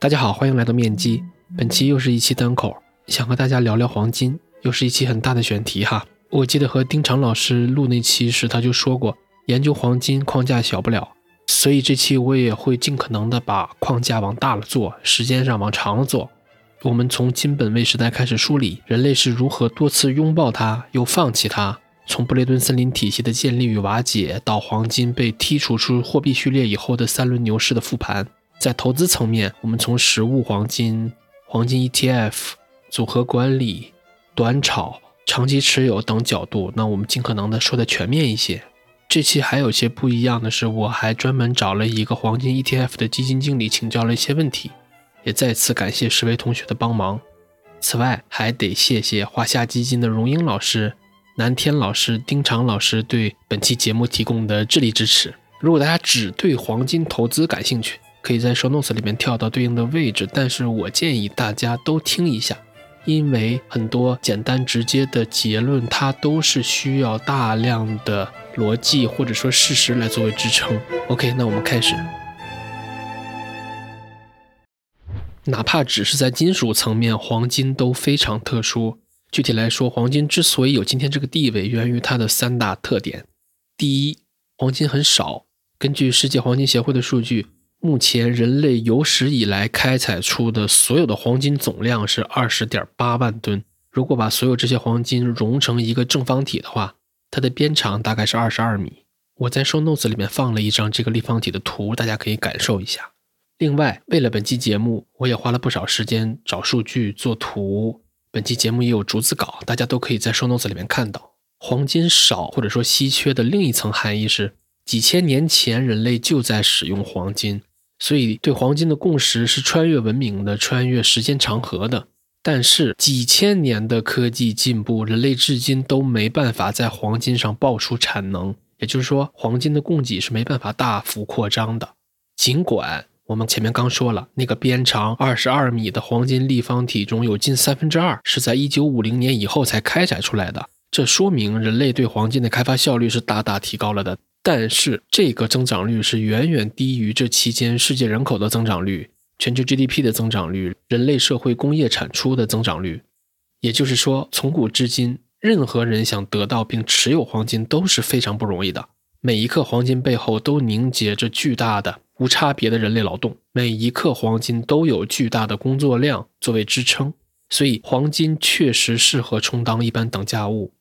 大家好，欢迎来到面基。本期又是一期单口，想和大家聊聊黄金，又是一期很大的选题哈。我记得和丁常老师录那期时，他就说过，研究黄金框架小不了，所以这期我也会尽可能的把框架往大了做，时间上往长了做。我们从金本位时代开始梳理，人类是如何多次拥抱它又放弃它，从布雷顿森林体系的建立与瓦解，到黄金被剔除出货币序列以后的三轮牛市的复盘。在投资层面，我们从实物黄金、黄金 ETF、组合管理、短炒、长期持有等角度，那我们尽可能的说的全面一些。这期还有些不一样的是，我还专门找了一个黄金 ETF 的基金经理请教了一些问题，也再次感谢十位同学的帮忙。此外，还得谢谢华夏基金的荣英老师、南天老师、丁常老师对本期节目提供的智力支持。如果大家只对黄金投资感兴趣，可以在 show notes 里面跳到对应的位置，但是我建议大家都听一下，因为很多简单直接的结论，它都是需要大量的逻辑或者说事实来作为支撑。OK，那我们开始。哪怕只是在金属层面，黄金都非常特殊。具体来说，黄金之所以有今天这个地位，源于它的三大特点。第一，黄金很少。根据世界黄金协会的数据。目前人类有史以来开采出的所有的黄金总量是二十点八万吨。如果把所有这些黄金融成一个正方体的话，它的边长大概是二十二米。我在 show notes 里面放了一张这个立方体的图，大家可以感受一下。另外，为了本期节目，我也花了不少时间找数据做图。本期节目也有逐字稿，大家都可以在 show notes 里面看到。黄金少或者说稀缺的另一层含义是，几千年前人类就在使用黄金。所以，对黄金的共识是穿越文明的、穿越时间长河的。但是，几千年的科技进步，人类至今都没办法在黄金上爆出产能。也就是说，黄金的供给是没办法大幅扩张的。尽管我们前面刚说了，那个边长二十二米的黄金立方体中有近三分之二是在一九五零年以后才开采出来的，这说明人类对黄金的开发效率是大大提高了的。但是这个增长率是远远低于这期间世界人口的增长率、全球 GDP 的增长率、人类社会工业产出的增长率。也就是说，从古至今，任何人想得到并持有黄金都是非常不容易的。每一克黄金背后都凝结着巨大的、无差别的人类劳动，每一克黄金都有巨大的工作量作为支撑。所以，黄金确实适合充当一般等价物。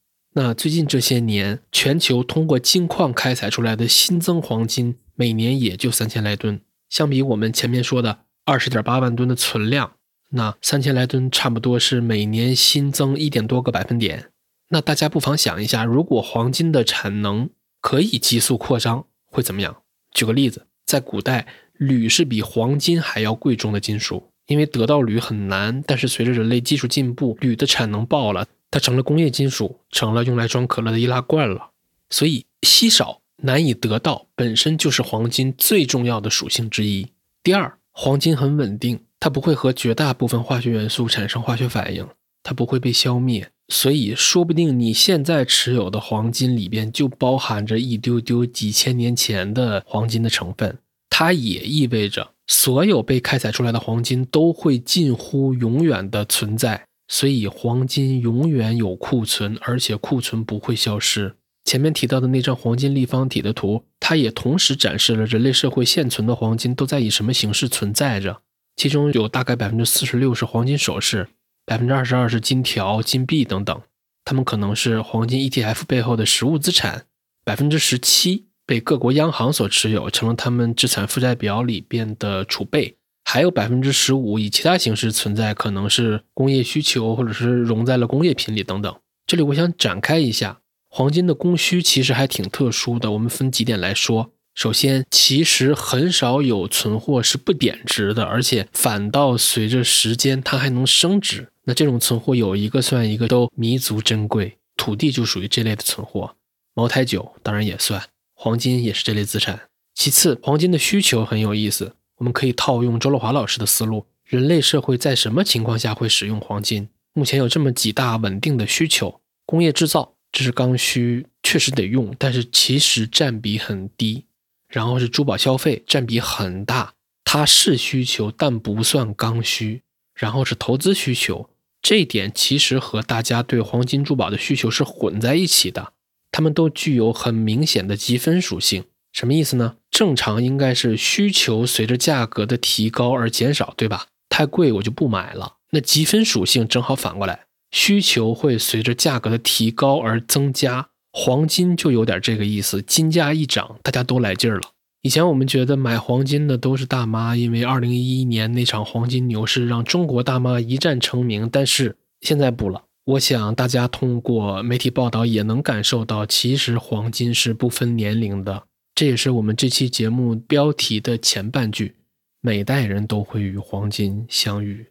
那最近这些年，全球通过金矿开采出来的新增黄金，每年也就三千来吨。相比我们前面说的二十点八万吨的存量，那三千来吨差不多是每年新增一点多个百分点。那大家不妨想一下，如果黄金的产能可以急速扩张，会怎么样？举个例子，在古代，铝是比黄金还要贵重的金属，因为得到铝很难。但是随着人类技术进步，铝的产能爆了。它成了工业金属，成了用来装可乐的易拉罐了。所以稀少难以得到，本身就是黄金最重要的属性之一。第二，黄金很稳定，它不会和绝大部分化学元素产生化学反应，它不会被消灭。所以说不定你现在持有的黄金里边就包含着一丢丢几千年前的黄金的成分。它也意味着所有被开采出来的黄金都会近乎永远的存在。所以，黄金永远有库存，而且库存不会消失。前面提到的那张黄金立方体的图，它也同时展示了人类社会现存的黄金都在以什么形式存在着。其中有大概百分之四十六是黄金首饰，百分之二十二是金条、金币等等，它们可能是黄金 ETF 背后的实物资产。百分之十七被各国央行所持有，成了他们资产负债表里边的储备。还有百分之十五以其他形式存在，可能是工业需求，或者是融在了工业品里等等。这里我想展开一下，黄金的供需其实还挺特殊的。我们分几点来说。首先，其实很少有存货是不贬值的，而且反倒随着时间它还能升值。那这种存货有一个算一个都弥足珍贵。土地就属于这类的存货，茅台酒当然也算，黄金也是这类资产。其次，黄金的需求很有意思。我们可以套用周乐华老师的思路：人类社会在什么情况下会使用黄金？目前有这么几大稳定的需求：工业制造，这是刚需，确实得用，但是其实占比很低；然后是珠宝消费，占比很大，它是需求，但不算刚需。然后是投资需求，这一点其实和大家对黄金珠宝的需求是混在一起的。它们都具有很明显的积分属性。什么意思呢？正常应该是需求随着价格的提高而减少，对吧？太贵我就不买了。那积分属性正好反过来，需求会随着价格的提高而增加。黄金就有点这个意思，金价一涨，大家都来劲儿了。以前我们觉得买黄金的都是大妈，因为二零一一年那场黄金牛市让中国大妈一战成名。但是现在不了，我想大家通过媒体报道也能感受到，其实黄金是不分年龄的。这也是我们这期节目标题的前半句：每代人都会与黄金相遇，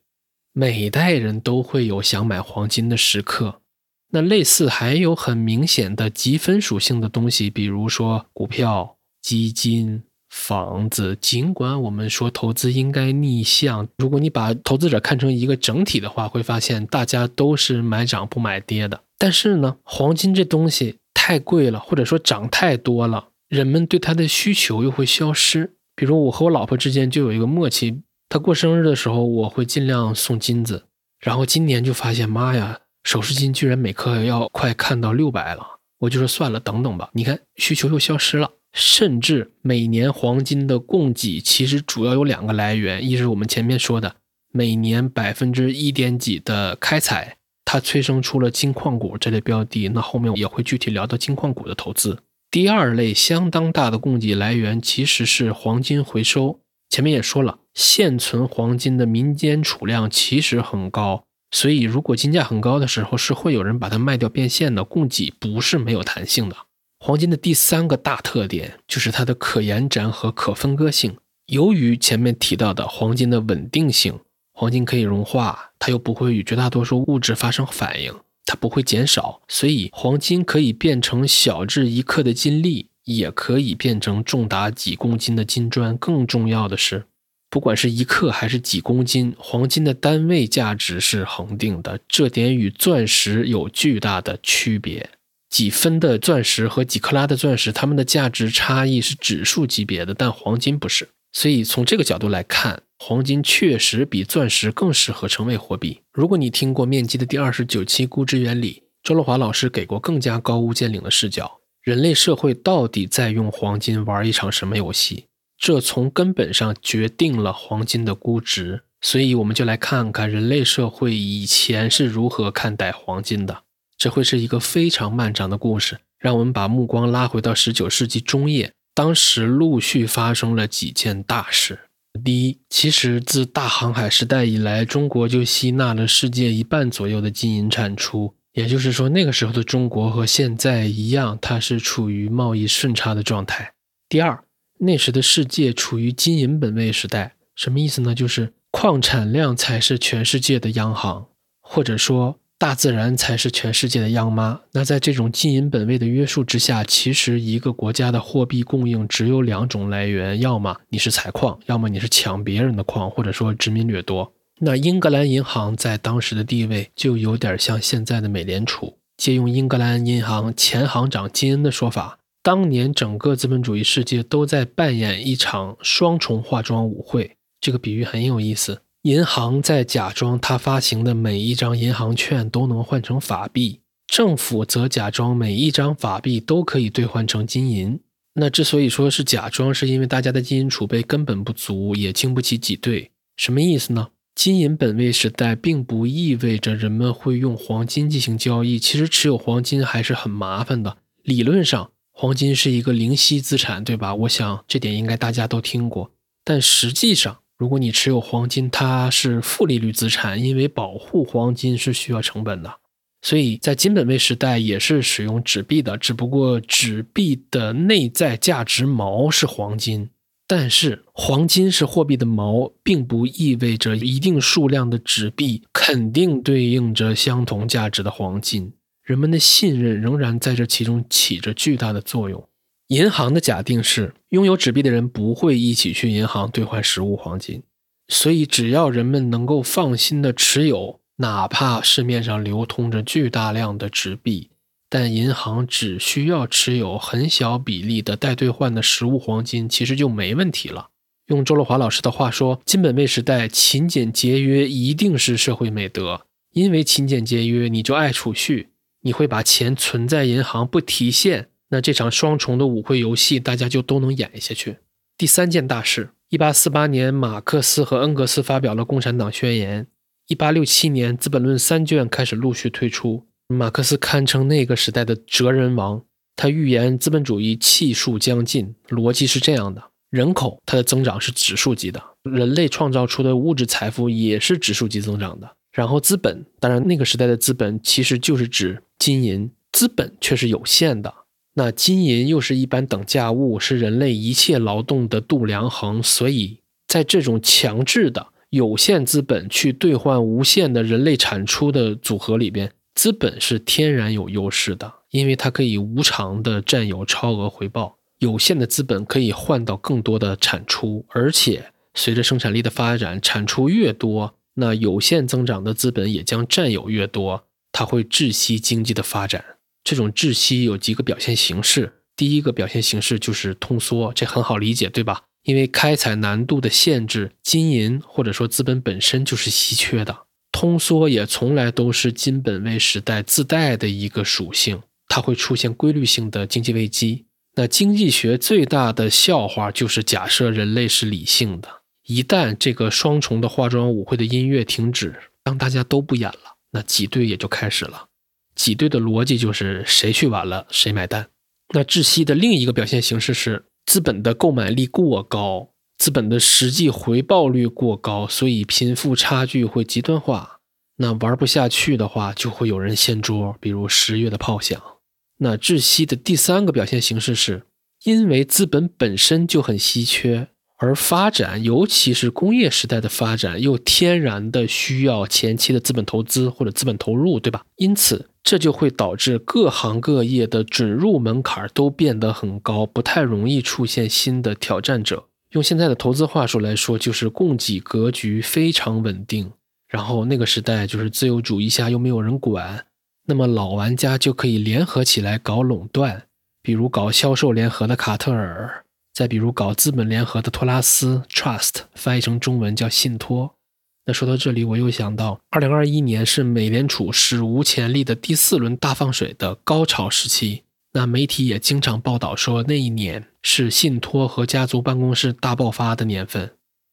每代人都会有想买黄金的时刻。那类似还有很明显的积分属性的东西，比如说股票。基金、房子，尽管我们说投资应该逆向，如果你把投资者看成一个整体的话，会发现大家都是买涨不买跌的。但是呢，黄金这东西太贵了，或者说涨太多了，人们对它的需求又会消失。比如我和我老婆之间就有一个默契，她过生日的时候，我会尽量送金子。然后今年就发现，妈呀，首饰金居然每克要快看到六百了，我就说算了，等等吧。你看需求又消失了。甚至每年黄金的供给其实主要有两个来源，一是我们前面说的每年百分之一点几的开采，它催生出了金矿股这类标的，那后面也会具体聊到金矿股的投资。第二类相当大的供给来源其实是黄金回收，前面也说了，现存黄金的民间储量其实很高，所以如果金价很高的时候，是会有人把它卖掉变现的，供给不是没有弹性的。黄金的第三个大特点就是它的可延展和可分割性。由于前面提到的黄金的稳定性，黄金可以融化，它又不会与绝大多数物质发生反应，它不会减少，所以黄金可以变成小至一克的金粒，也可以变成重达几公斤的金砖。更重要的是，不管是一克还是几公斤，黄金的单位价值是恒定的，这点与钻石有巨大的区别。几分的钻石和几克拉的钻石，它们的价值差异是指数级别的，但黄金不是。所以从这个角度来看，黄金确实比钻石更适合成为货币。如果你听过面基的第二十九期估值原理，周乐华老师给过更加高屋建瓴的视角：人类社会到底在用黄金玩一场什么游戏？这从根本上决定了黄金的估值。所以我们就来看看人类社会以前是如何看待黄金的。这会是一个非常漫长的故事。让我们把目光拉回到十九世纪中叶，当时陆续发生了几件大事。第一，其实自大航海时代以来，中国就吸纳了世界一半左右的金银产出。也就是说，那个时候的中国和现在一样，它是处于贸易顺差的状态。第二，那时的世界处于金银本位时代，什么意思呢？就是矿产量才是全世界的央行，或者说。大自然才是全世界的央妈。那在这种金银本位的约束之下，其实一个国家的货币供应只有两种来源：要么你是采矿，要么你是抢别人的矿，或者说殖民掠夺。那英格兰银行在当时的地位就有点像现在的美联储。借用英格兰银行前行长金恩的说法，当年整个资本主义世界都在扮演一场双重化妆舞会。这个比喻很有意思。银行在假装它发行的每一张银行券都能换成法币，政府则假装每一张法币都可以兑换成金银。那之所以说是假装，是因为大家的金银储备根本不足，也经不起挤兑。什么意思呢？金银本位时代并不意味着人们会用黄金进行交易。其实持有黄金还是很麻烦的。理论上，黄金是一个零息资产，对吧？我想这点应该大家都听过。但实际上，如果你持有黄金，它是负利率资产，因为保护黄金是需要成本的，所以在金本位时代也是使用纸币的，只不过纸币的内在价值锚是黄金，但是黄金是货币的锚，并不意味着一定数量的纸币肯定对应着相同价值的黄金，人们的信任仍然在这其中起着巨大的作用。银行的假定是，拥有纸币的人不会一起去银行兑换实物黄金，所以只要人们能够放心的持有，哪怕市面上流通着巨大量的纸币，但银行只需要持有很小比例的待兑换的实物黄金，其实就没问题了。用周乐华老师的话说，金本位时代勤俭节约一定是社会美德，因为勤俭节约，你就爱储蓄，你会把钱存在银行不提现，那这场双重的舞会游戏大家就都能演下去。第三件大事，一八四八年，马克思和恩格斯发表了《共产党宣言》。一八六七年，《资本论》三卷开始陆续推出。马克思堪称那个时代的哲人王。他预言资本主义气数将尽，逻辑是这样的：人口它的增长是指数级的，人类创造出的物质财富也是指数级增长的。然后资本，当然那个时代的资本其实就是指金银，资本却是有限的。那金银又是一般等价物，是人类一切劳动的度量衡，所以在这种强制的有限资本去兑换无限的人类产出的组合里边，资本是天然有优势的，因为它可以无偿的占有超额回报。有限的资本可以换到更多的产出，而且随着生产力的发展，产出越多，那有限增长的资本也将占有越多，它会窒息经济的发展。这种窒息有几个表现形式，第一个表现形式就是通缩，这很好理解，对吧？因为开采难度的限制，金银或者说资本本身就是稀缺的，通缩也从来都是金本位时代自带的一个属性，它会出现规律性的经济危机。那经济学最大的笑话就是假设人类是理性的，一旦这个双重的化妆舞会的音乐停止，当大家都不演了，那挤兑也就开始了。挤兑的逻辑就是谁去晚了谁买单。那窒息的另一个表现形式是资本的购买力过高，资本的实际回报率过高，所以贫富差距会极端化。那玩不下去的话，就会有人掀桌，比如十月的炮响。那窒息的第三个表现形式是，因为资本本身就很稀缺。而发展，尤其是工业时代的发展，又天然的需要前期的资本投资或者资本投入，对吧？因此，这就会导致各行各业的准入门槛都变得很高，不太容易出现新的挑战者。用现在的投资话术来说，就是供给格局非常稳定。然后那个时代就是自由主义下又没有人管，那么老玩家就可以联合起来搞垄断，比如搞销售联合的卡特尔。再比如搞资本联合的托拉斯 （Trust），翻译成中文叫信托。那说到这里，我又想到，二零二一年是美联储史无前例的第四轮大放水的高潮时期。那媒体也经常报道说，那一年是信托和家族办公室大爆发的年份。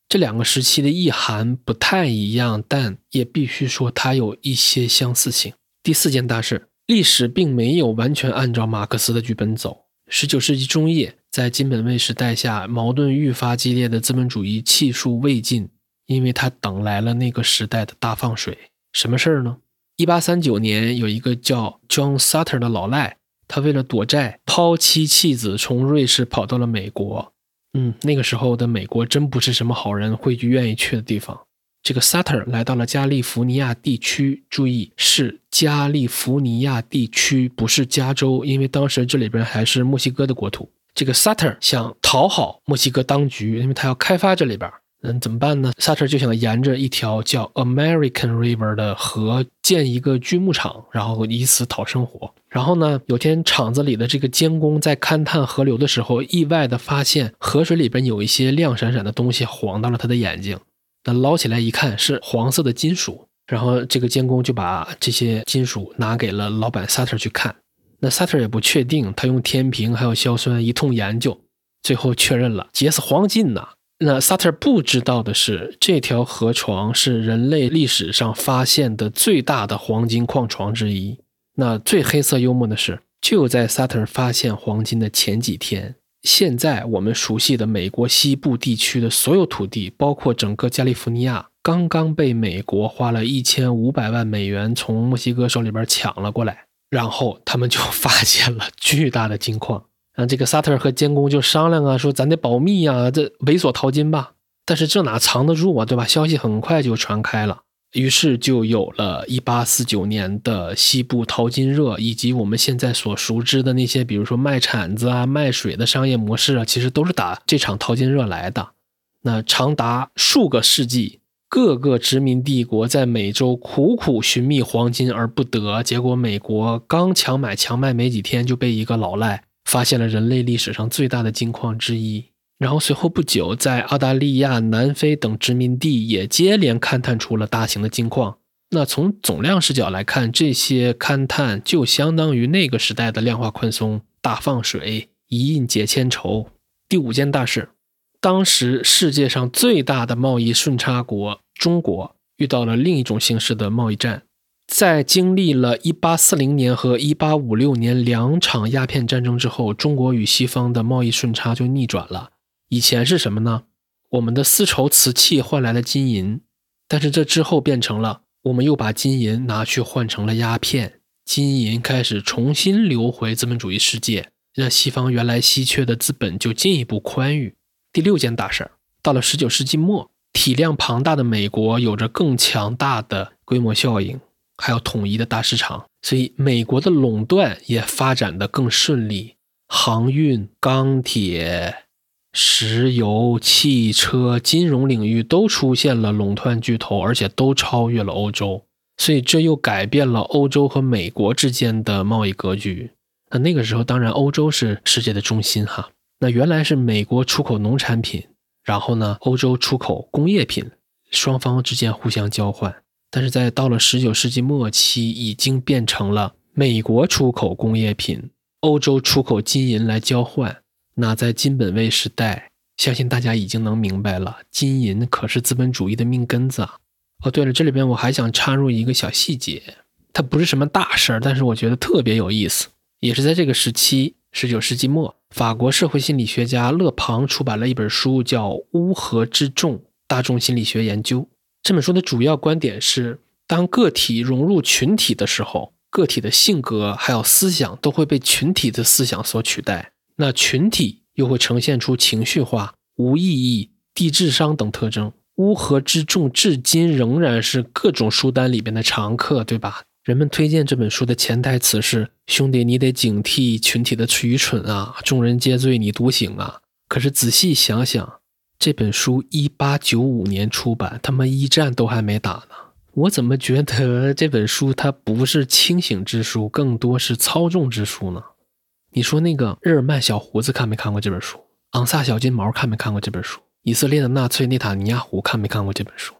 这两个时期的意涵不太一样，但也必须说它有一些相似性。第四件大事，历史并没有完全按照马克思的剧本走。十九世纪中叶。在金本位时代下，矛盾愈发激烈的资本主义气数未尽，因为他等来了那个时代的大放水。什么事儿呢？一八三九年，有一个叫 John Sutter 的老赖，他为了躲债，抛妻弃子，从瑞士跑到了美国。嗯，那个时候的美国真不是什么好人会去愿意去的地方。这个 Sutter 来到了加利福尼亚地区，注意是加利福尼亚地区，不是加州，因为当时这里边还是墨西哥的国土。这个 Sutter 想讨好墨西哥当局，因为他要开发这里边，嗯，怎么办呢？Sutter 就想沿着一条叫 American River 的河建一个锯木厂，然后以此讨生活。然后呢，有天厂子里的这个监工在勘探河流的时候，意外的发现河水里边有一些亮闪闪的东西，晃到了他的眼睛。那捞起来一看，是黄色的金属。然后这个监工就把这些金属拿给了老板 Sutter 去看。那萨特也不确定，他用天平还有硝酸一通研究，最后确认了结是黄金呐。那萨特不知道的是，这条河床是人类历史上发现的最大的黄金矿床之一。那最黑色幽默的是，就在萨特发现黄金的前几天，现在我们熟悉的美国西部地区的所有土地，包括整个加利福尼亚，刚刚被美国花了一千五百万美元从墨西哥手里边抢了过来。然后他们就发现了巨大的金矿，啊，这个萨特和监工就商量啊，说咱得保密啊，这猥琐淘金吧。但是这哪藏得住啊，对吧？消息很快就传开了，于是就有了1849年的西部淘金热，以及我们现在所熟知的那些，比如说卖铲子啊、卖水的商业模式啊，其实都是打这场淘金热来的。那长达数个世纪。各个殖民帝国在美洲苦苦寻觅黄金而不得，结果美国刚强买强卖没几天，就被一个老赖发现了人类历史上最大的金矿之一。然后随后不久，在澳大利亚、南非等殖民地也接连勘探出了大型的金矿。那从总量视角来看，这些勘探就相当于那个时代的量化宽松、大放水、一印解千愁。第五件大事，当时世界上最大的贸易顺差国中国遇到了另一种形式的贸易战。在经历了1840年和1856年两场鸦片战争之后，中国与西方的贸易顺差就逆转了。以前是什么呢？我们的丝绸、瓷器换来了金银，但是这之后变成了。我们又把金银拿去换成了鸦片，金银开始重新流回资本主义世界，让西方原来稀缺的资本就进一步宽裕。第六件大事儿，到了十九世纪末，体量庞大的美国有着更强大的规模效应，还有统一的大市场，所以美国的垄断也发展的更顺利，航运、钢铁。石油、汽车、金融领域都出现了垄断巨头，而且都超越了欧洲，所以这又改变了欧洲和美国之间的贸易格局。那那个时候，当然欧洲是世界的中心哈。那原来是美国出口农产品，然后呢，欧洲出口工业品，双方之间互相交换。但是在到了十九世纪末期，已经变成了美国出口工业品，欧洲出口金银来交换。那在金本位时代，相信大家已经能明白了，金银可是资本主义的命根子啊！哦，对了，这里边我还想插入一个小细节，它不是什么大事儿，但是我觉得特别有意思。也是在这个时期，十九世纪末，法国社会心理学家勒庞出版了一本书，叫《乌合之众：大众心理学研究》。这本书的主要观点是，当个体融入群体的时候，个体的性格还有思想都会被群体的思想所取代。那群体又会呈现出情绪化、无意义、低智商等特征。乌合之众至今仍然是各种书单里边的常客，对吧？人们推荐这本书的潜台词是：兄弟，你得警惕群体的愚蠢啊！众人皆醉你独醒啊！可是仔细想想，这本书一八九五年出版，他妈一战都还没打呢。我怎么觉得这本书它不是清醒之书，更多是操纵之书呢？你说那个日耳曼小胡子看没看过这本书？昂萨小金毛看没看过这本书？以色列的纳粹内塔尼亚胡看没看过这本书？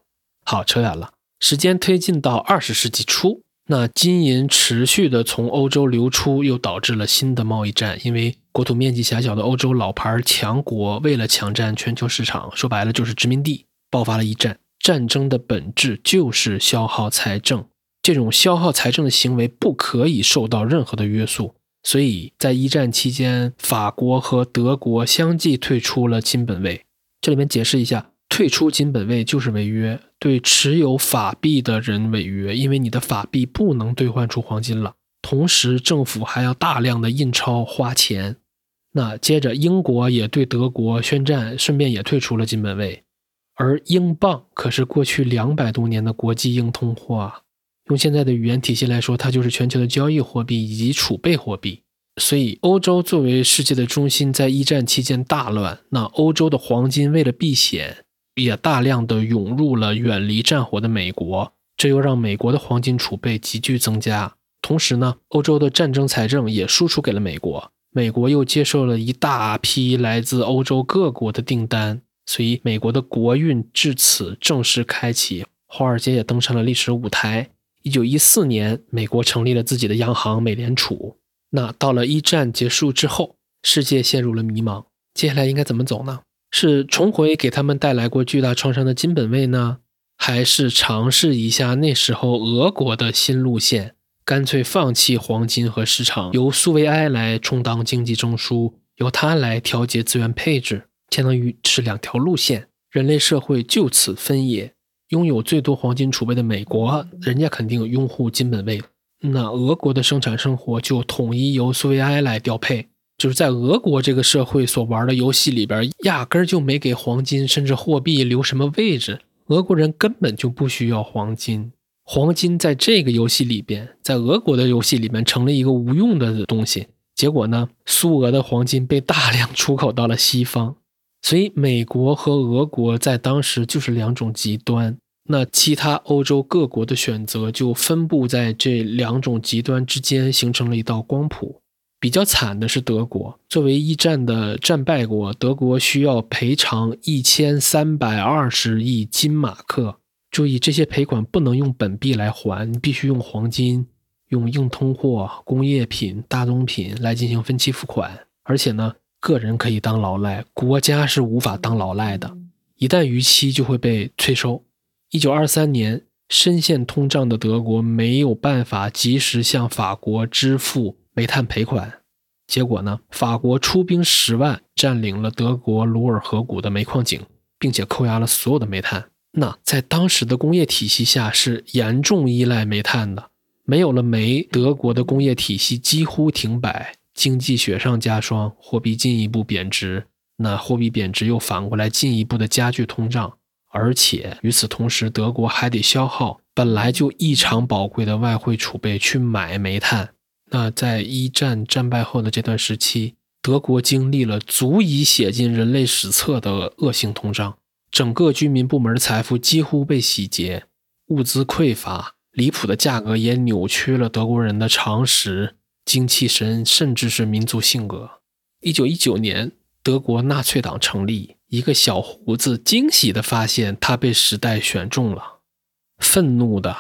好，扯远了。时间推进到二十世纪初，那金银持续的从欧洲流出，又导致了新的贸易战。因为国土面积狭小的欧洲老牌强国为了抢占全球市场，说白了就是殖民地，爆发了一战。战争的本质就是消耗财政，这种消耗财政的行为不可以受到任何的约束。所以在一战期间，法国和德国相继退出了金本位。这里面解释一下，退出金本位就是违约，对持有法币的人违约，因为你的法币不能兑换出黄金了。同时，政府还要大量的印钞花钱。那接着，英国也对德国宣战，顺便也退出了金本位。而英镑可是过去两百多年的国际硬通货啊。用现在的语言体系来说，它就是全球的交易货币以及储备货币。所以，欧洲作为世界的中心，在一战期间大乱。那欧洲的黄金为了避险，也大量的涌入了远离战火的美国，这又让美国的黄金储备急剧增加。同时呢，欧洲的战争财政也输出给了美国，美国又接受了一大批来自欧洲各国的订单，所以美国的国运至此正式开启，华尔街也登上了历史舞台。一九一四年，美国成立了自己的央行——美联储。那到了一战结束之后，世界陷入了迷茫。接下来应该怎么走呢？是重回给他们带来过巨大创伤的金本位呢，还是尝试一下那时候俄国的新路线，干脆放弃黄金和市场，由苏维埃来充当经济中枢，由他来调节资源配置，相当于是两条路线，人类社会就此分野。拥有最多黄金储备的美国，人家肯定拥护金本位。那俄国的生产生活就统一由苏维埃来调配。就是在俄国这个社会所玩的游戏里边，压根儿就没给黄金甚至货币留什么位置。俄国人根本就不需要黄金，黄金在这个游戏里边，在俄国的游戏里面成了一个无用的东西。结果呢，苏俄的黄金被大量出口到了西方。所以，美国和俄国在当时就是两种极端。那其他欧洲各国的选择就分布在这两种极端之间，形成了一道光谱。比较惨的是德国，作为一战的战败国，德国需要赔偿一千三百二十亿金马克。注意，这些赔款不能用本币来还，你必须用黄金、用硬通货、工业品、大宗品来进行分期付款。而且呢，个人可以当老赖，国家是无法当老赖的。一旦逾期，就会被催收。一九二三年，深陷通胀的德国没有办法及时向法国支付煤炭赔款，结果呢，法国出兵十万，占领了德国鲁尔河谷的煤矿井，并且扣押了所有的煤炭。那在当时的工业体系下是严重依赖煤炭的，没有了煤，德国的工业体系几乎停摆，经济雪上加霜，货币进一步贬值。那货币贬值又反过来进一步的加剧通胀，而且与此同时，德国还得消耗本来就异常宝贵的外汇储备去买煤炭。那在一战战败后的这段时期，德国经历了足以写进人类史册的恶性通胀。整个居民部门的财富几乎被洗劫，物资匮乏，离谱的价格也扭曲了德国人的常识、精气神，甚至是民族性格。一九一九年，德国纳粹党成立，一个小胡子惊喜地发现他被时代选中了。愤怒的、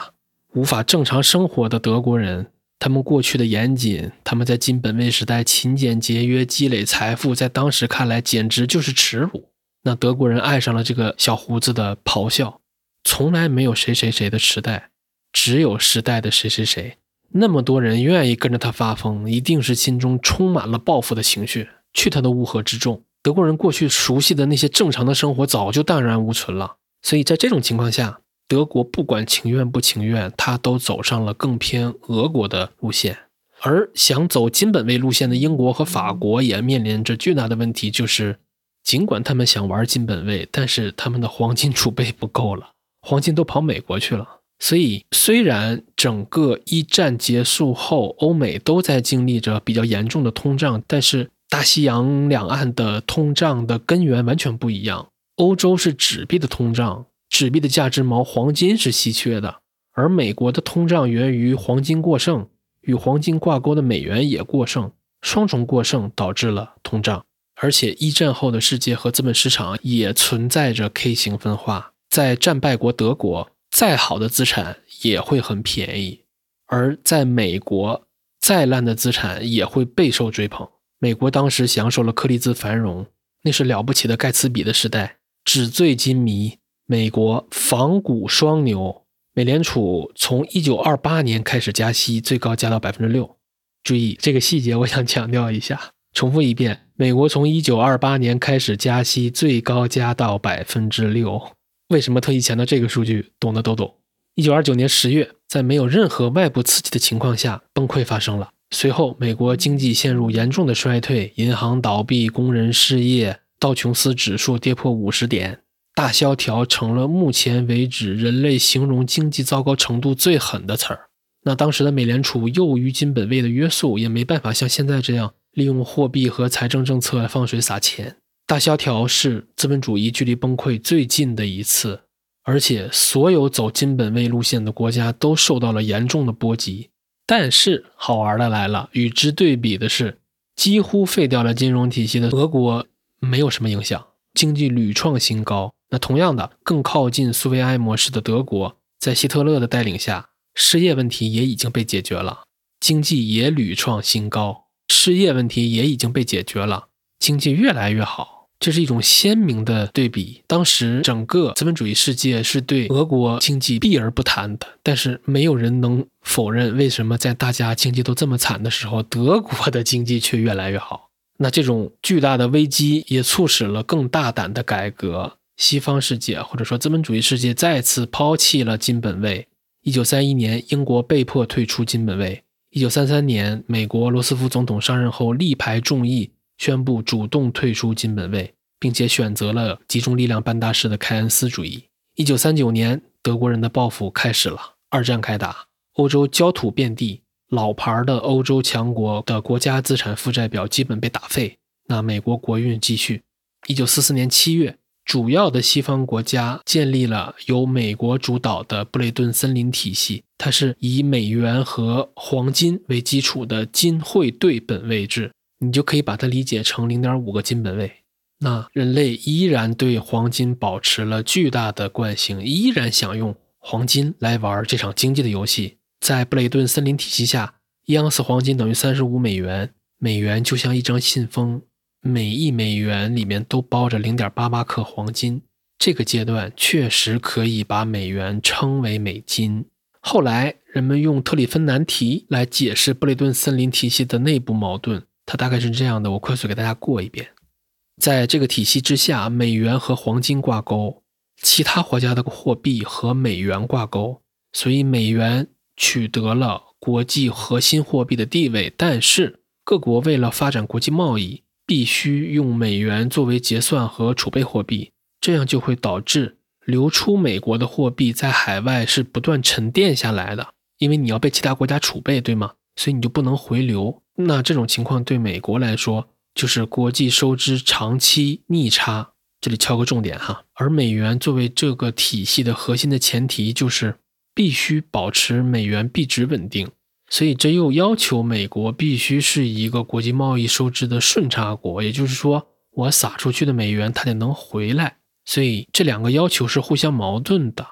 无法正常生活的德国人，他们过去的严谨，他们在金本位时代勤俭节约、积累财富，在当时看来简直就是耻辱。那德国人爱上了这个小胡子的咆哮，从来没有谁谁谁的时代，只有时代的谁谁谁。那么多人愿意跟着他发疯，一定是心中充满了报复的情绪。去他的乌合之众！德国人过去熟悉的那些正常的生活早就荡然无存了。所以在这种情况下，德国不管情愿不情愿，他都走上了更偏俄国的路线。而想走金本位路线的英国和法国也面临着巨大的问题，就是。尽管他们想玩金本位，但是他们的黄金储备不够了，黄金都跑美国去了。所以，虽然整个一战结束后，欧美都在经历着比较严重的通胀，但是大西洋两岸的通胀的根源完全不一样。欧洲是纸币的通胀，纸币的价值锚黄金是稀缺的，而美国的通胀源于黄金过剩，与黄金挂钩的美元也过剩，双重过剩导致了通胀。而且一战后的世界和资本市场也存在着 K 型分化，在战败国德国，再好的资产也会很便宜；而在美国，再烂的资产也会备受追捧。美国当时享受了颗粒资繁荣，那是了不起的盖茨比的时代，纸醉金迷。美国仿古双牛，美联储从一九二八年开始加息，最高加到百分之六。注意这个细节，我想强调一下。重复一遍，美国从一九二八年开始加息，最高加到百分之六。为什么特意强调这个数据？懂的都懂。一九二九年十月，在没有任何外部刺激的情况下，崩溃发生了。随后，美国经济陷入严重的衰退，银行倒闭，工人失业，道琼斯指数跌破五十点，大萧条成了目前为止人类形容经济糟糕程度最狠的词儿。那当时的美联储又于金本位的约束，也没办法像现在这样。利用货币和财政政策来放水撒钱，大萧条是资本主义距离崩溃最近的一次，而且所有走金本位路线的国家都受到了严重的波及。但是好玩的来了，与之对比的是，几乎废掉了金融体系的俄国没有什么影响，经济屡创新高。那同样的，更靠近苏维埃模式的德国，在希特勒的带领下，失业问题也已经被解决了，经济也屡创新高。失业问题也已经被解决了，经济越来越好，这是一种鲜明的对比。当时整个资本主义世界是对俄国经济避而不谈的，但是没有人能否认，为什么在大家经济都这么惨的时候，德国的经济却越来越好？那这种巨大的危机也促使了更大胆的改革。西方世界或者说资本主义世界再次抛弃了金本位。一九三一年，英国被迫退出金本位。一九三三年，美国罗斯福总统上任后力排众议，宣布主动退出金本位，并且选择了集中力量办大事的凯恩斯主义。一九三九年，德国人的报复开始了，二战开打，欧洲焦土遍地，老牌的欧洲强国的国家资产负债表基本被打废。那美国国运继续。一九四四年七月，主要的西方国家建立了由美国主导的布雷顿森林体系，它是以美元和黄金为基础的金汇兑本位制，你就可以把它理解成零点五个金本位。那人类依然对黄金保持了巨大的惯性，依然想用黄金来玩这场经济的游戏。在布雷顿森林体系下，一盎司黄金等于三十五美元，美元就像一张信封。每一美元里面都包着零点八八克黄金，这个阶段确实可以把美元称为美金。后来人们用特里芬难题来解释布雷顿森林体系的内部矛盾，它大概是这样的，我快速给大家过一遍。在这个体系之下，美元和黄金挂钩，其他国家的货币和美元挂钩，所以美元取得了国际核心货币的地位。但是各国为了发展国际贸易，必须用美元作为结算和储备货币，这样就会导致流出美国的货币在海外是不断沉淀下来的，因为你要被其他国家储备，对吗？所以你就不能回流。那这种情况对美国来说就是国际收支长期逆差。这里敲个重点哈，而美元作为这个体系的核心的前提就是必须保持美元币值稳定。所以这又要求美国必须是一个国际贸易收支的顺差国，也就是说，我撒出去的美元它得能回来。所以这两个要求是互相矛盾的，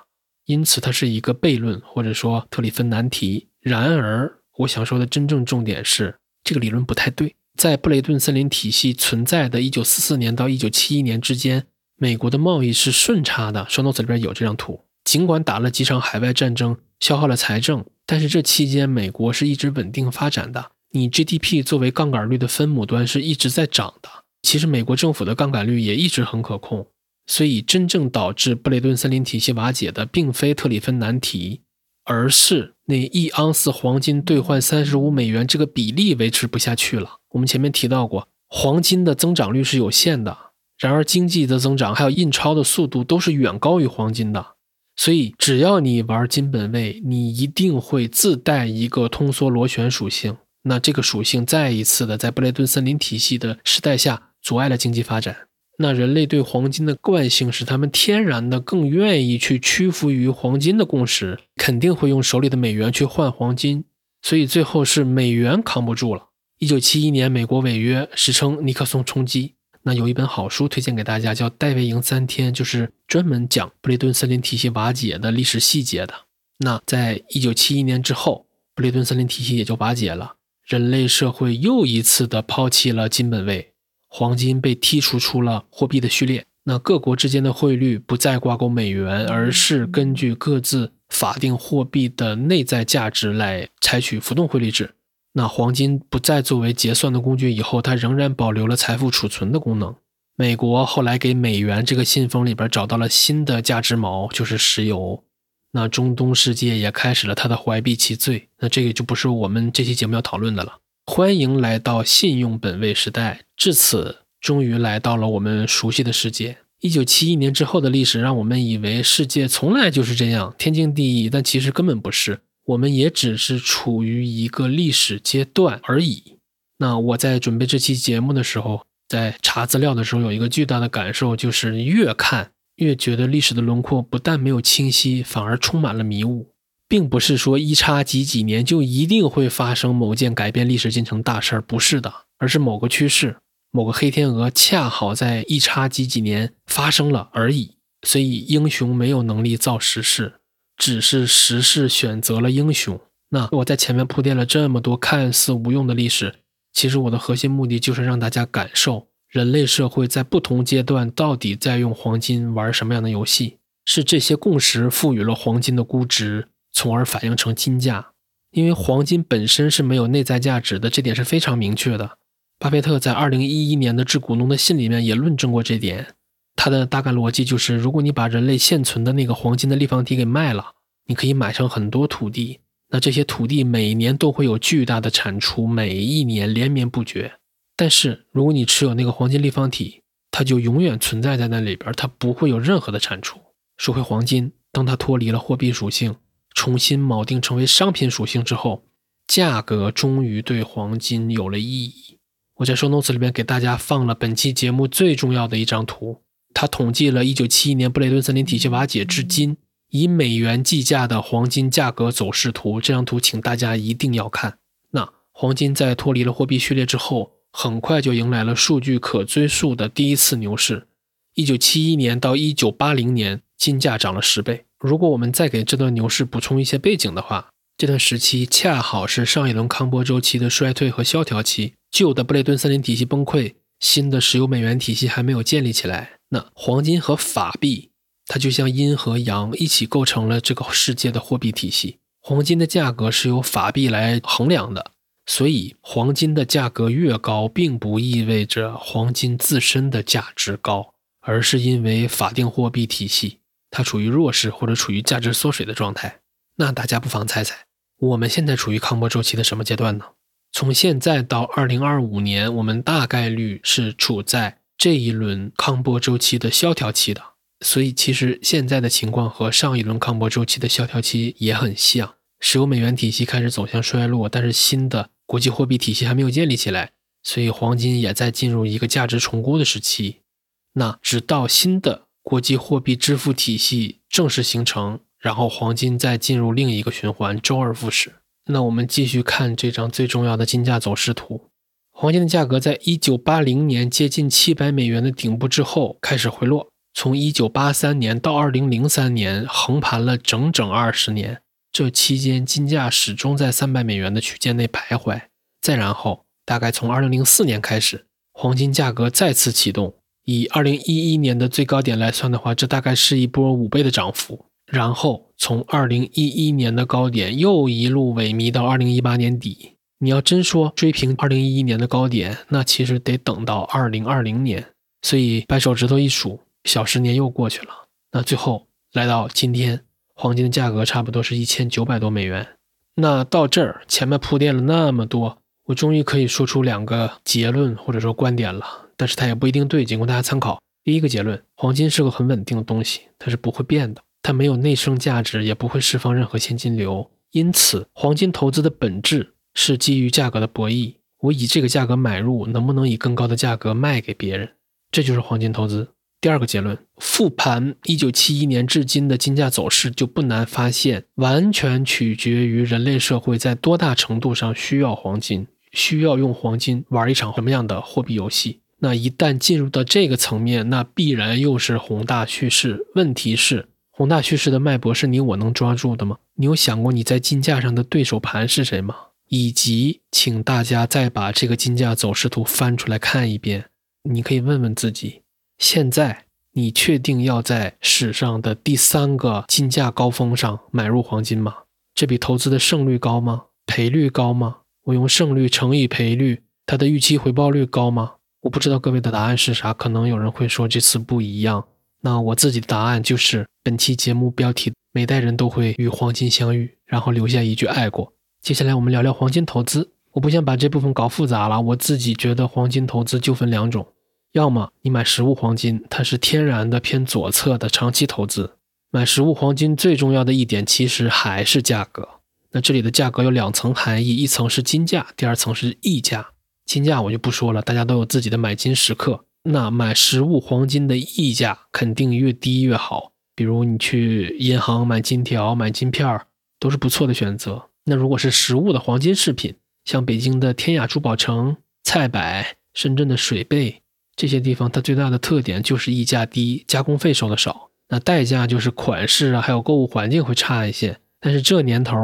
因此它是一个悖论，或者说特里芬难题。然而，我想说的真正重点是，这个理论不太对。在布雷顿森林体系存在的1944年到1971年之间，美国的贸易是顺差的。双诺斯里边有这张图，尽管打了几场海外战争，消耗了财政。但是这期间，美国是一直稳定发展的。你 GDP 作为杠杆率的分母端是一直在涨的。其实美国政府的杠杆率也一直很可控。所以真正导致布雷顿森林体系瓦解的，并非特里芬难题，而是那一盎司黄金兑换三十五美元这个比例维持不下去了。我们前面提到过，黄金的增长率是有限的，然而经济的增长还有印钞的速度都是远高于黄金的。所以，只要你玩金本位，你一定会自带一个通缩螺旋属性。那这个属性再一次的在布雷顿森林体系的时代下阻碍了经济发展。那人类对黄金的惯性使他们天然的更愿意去屈服于黄金的共识，肯定会用手里的美元去换黄金。所以最后是美元扛不住了。一九七一年，美国违约，史称尼克松冲击。那有一本好书推荐给大家，叫《戴维营三天》，就是专门讲布雷顿森林体系瓦解的历史细节的。那在一九七一年之后，布雷顿森林体系也就瓦解了，人类社会又一次的抛弃了金本位，黄金被剔除出了货币的序列。那各国之间的汇率不再挂钩美元，而是根据各自法定货币的内在价值来采取浮动汇率制。那黄金不再作为结算的工具以后，它仍然保留了财富储存的功能。美国后来给美元这个信封里边找到了新的价值锚，就是石油。那中东世界也开始了它的怀璧其罪。那这个就不是我们这期节目要讨论的了。欢迎来到信用本位时代，至此终于来到了我们熟悉的世界。一九七一年之后的历史让我们以为世界从来就是这样天经地义，但其实根本不是。我们也只是处于一个历史阶段而已。那我在准备这期节目的时候，在查资料的时候，有一个巨大的感受，就是越看越觉得历史的轮廓不但没有清晰，反而充满了迷雾。并不是说一叉几几年就一定会发生某件改变历史进程大事儿，不是的，而是某个趋势、某个黑天鹅恰好在一叉几几年发生了而已。所以英雄没有能力造时势。只是时势选择了英雄。那我在前面铺垫了这么多看似无用的历史，其实我的核心目的就是让大家感受人类社会在不同阶段到底在用黄金玩什么样的游戏。是这些共识赋予了黄金的估值，从而反映成金价。因为黄金本身是没有内在价值的，这点是非常明确的。巴菲特在二零一一年的致股东的信里面也论证过这点。它的大概逻辑就是，如果你把人类现存的那个黄金的立方体给卖了，你可以买上很多土地。那这些土地每年都会有巨大的产出，每一年连绵不绝。但是如果你持有那个黄金立方体，它就永远存在在那里边，它不会有任何的产出。说回黄金，当它脱离了货币属性，重新锚定成为商品属性之后，价格终于对黄金有了意义。我在 show notes 里面给大家放了本期节目最重要的一张图。他统计了1971年布雷顿森林体系瓦解至今以美元计价的黄金价格走势图。这张图请大家一定要看。那黄金在脱离了货币序列之后，很快就迎来了数据可追溯的第一次牛市。1971年到1980年，金价涨了十倍。如果我们再给这段牛市补充一些背景的话，这段时期恰好是上一轮康波周期的衰退和萧条期，旧的布雷顿森林体系崩溃，新的石油美元体系还没有建立起来。那黄金和法币，它就像阴和阳一起构成了这个世界的货币体系。黄金的价格是由法币来衡量的，所以黄金的价格越高，并不意味着黄金自身的价值高，而是因为法定货币体系它处于弱势或者处于价值缩水的状态。那大家不妨猜猜，我们现在处于康波周期的什么阶段呢？从现在到二零二五年，我们大概率是处在这一轮康波周期的萧条期的。所以，其实现在的情况和上一轮康波周期的萧条期也很像。石油美元体系开始走向衰落，但是新的国际货币体系还没有建立起来，所以黄金也在进入一个价值重估的时期。那直到新的国际货币支付体系正式形成。然后黄金再进入另一个循环，周而复始。那我们继续看这张最重要的金价走势图。黄金的价格在一九八零年接近七百美元的顶部之后开始回落，从一九八三年到二零零三年横盘了整整二十年。这期间金价始终在三百美元的区间内徘徊。再然后，大概从二零零四年开始，黄金价格再次启动。以二零一一年的最高点来算的话，这大概是一波五倍的涨幅。然后从二零一一年的高点又一路萎靡到二零一八年底。你要真说追平二零一一年的高点，那其实得等到二零二零年。所以掰手指头一数，小十年又过去了。那最后来到今天，黄金的价格差不多是一千九百多美元。那到这儿前面铺垫了那么多，我终于可以说出两个结论或者说观点了。但是它也不一定对，仅供大家参考。第一个结论：黄金是个很稳定的东西，它是不会变的。它没有内生价值，也不会释放任何现金流，因此黄金投资的本质是基于价格的博弈。我以这个价格买入，能不能以更高的价格卖给别人？这就是黄金投资。第二个结论：复盘一九七一年至今的金价走势，就不难发现，完全取决于人类社会在多大程度上需要黄金，需要用黄金玩一场什么样的货币游戏。那一旦进入到这个层面，那必然又是宏大叙事。问题是。宏大叙事的脉搏是你我能抓住的吗？你有想过你在金价上的对手盘是谁吗？以及，请大家再把这个金价走势图翻出来看一遍。你可以问问自己：现在你确定要在史上的第三个金价高峰上买入黄金吗？这比投资的胜率高吗？赔率高吗？我用胜率乘以赔率，它的预期回报率高吗？我不知道各位的答案是啥，可能有人会说这次不一样。那我自己的答案就是本期节目标题：每代人都会与黄金相遇，然后留下一句爱过。接下来我们聊聊黄金投资。我不想把这部分搞复杂了，我自己觉得黄金投资就分两种：要么你买实物黄金，它是天然的偏左侧的长期投资。买实物黄金最重要的一点其实还是价格。那这里的价格有两层含义，一层是金价，第二层是溢价。金价我就不说了，大家都有自己的买金时刻。那买实物黄金的溢价肯定越低越好，比如你去银行买金条、买金片儿都是不错的选择。那如果是实物的黄金饰品，像北京的天雅珠宝城、菜百、深圳的水贝这些地方，它最大的特点就是溢价低，加工费收的少。那代价就是款式啊，还有购物环境会差一些。但是这年头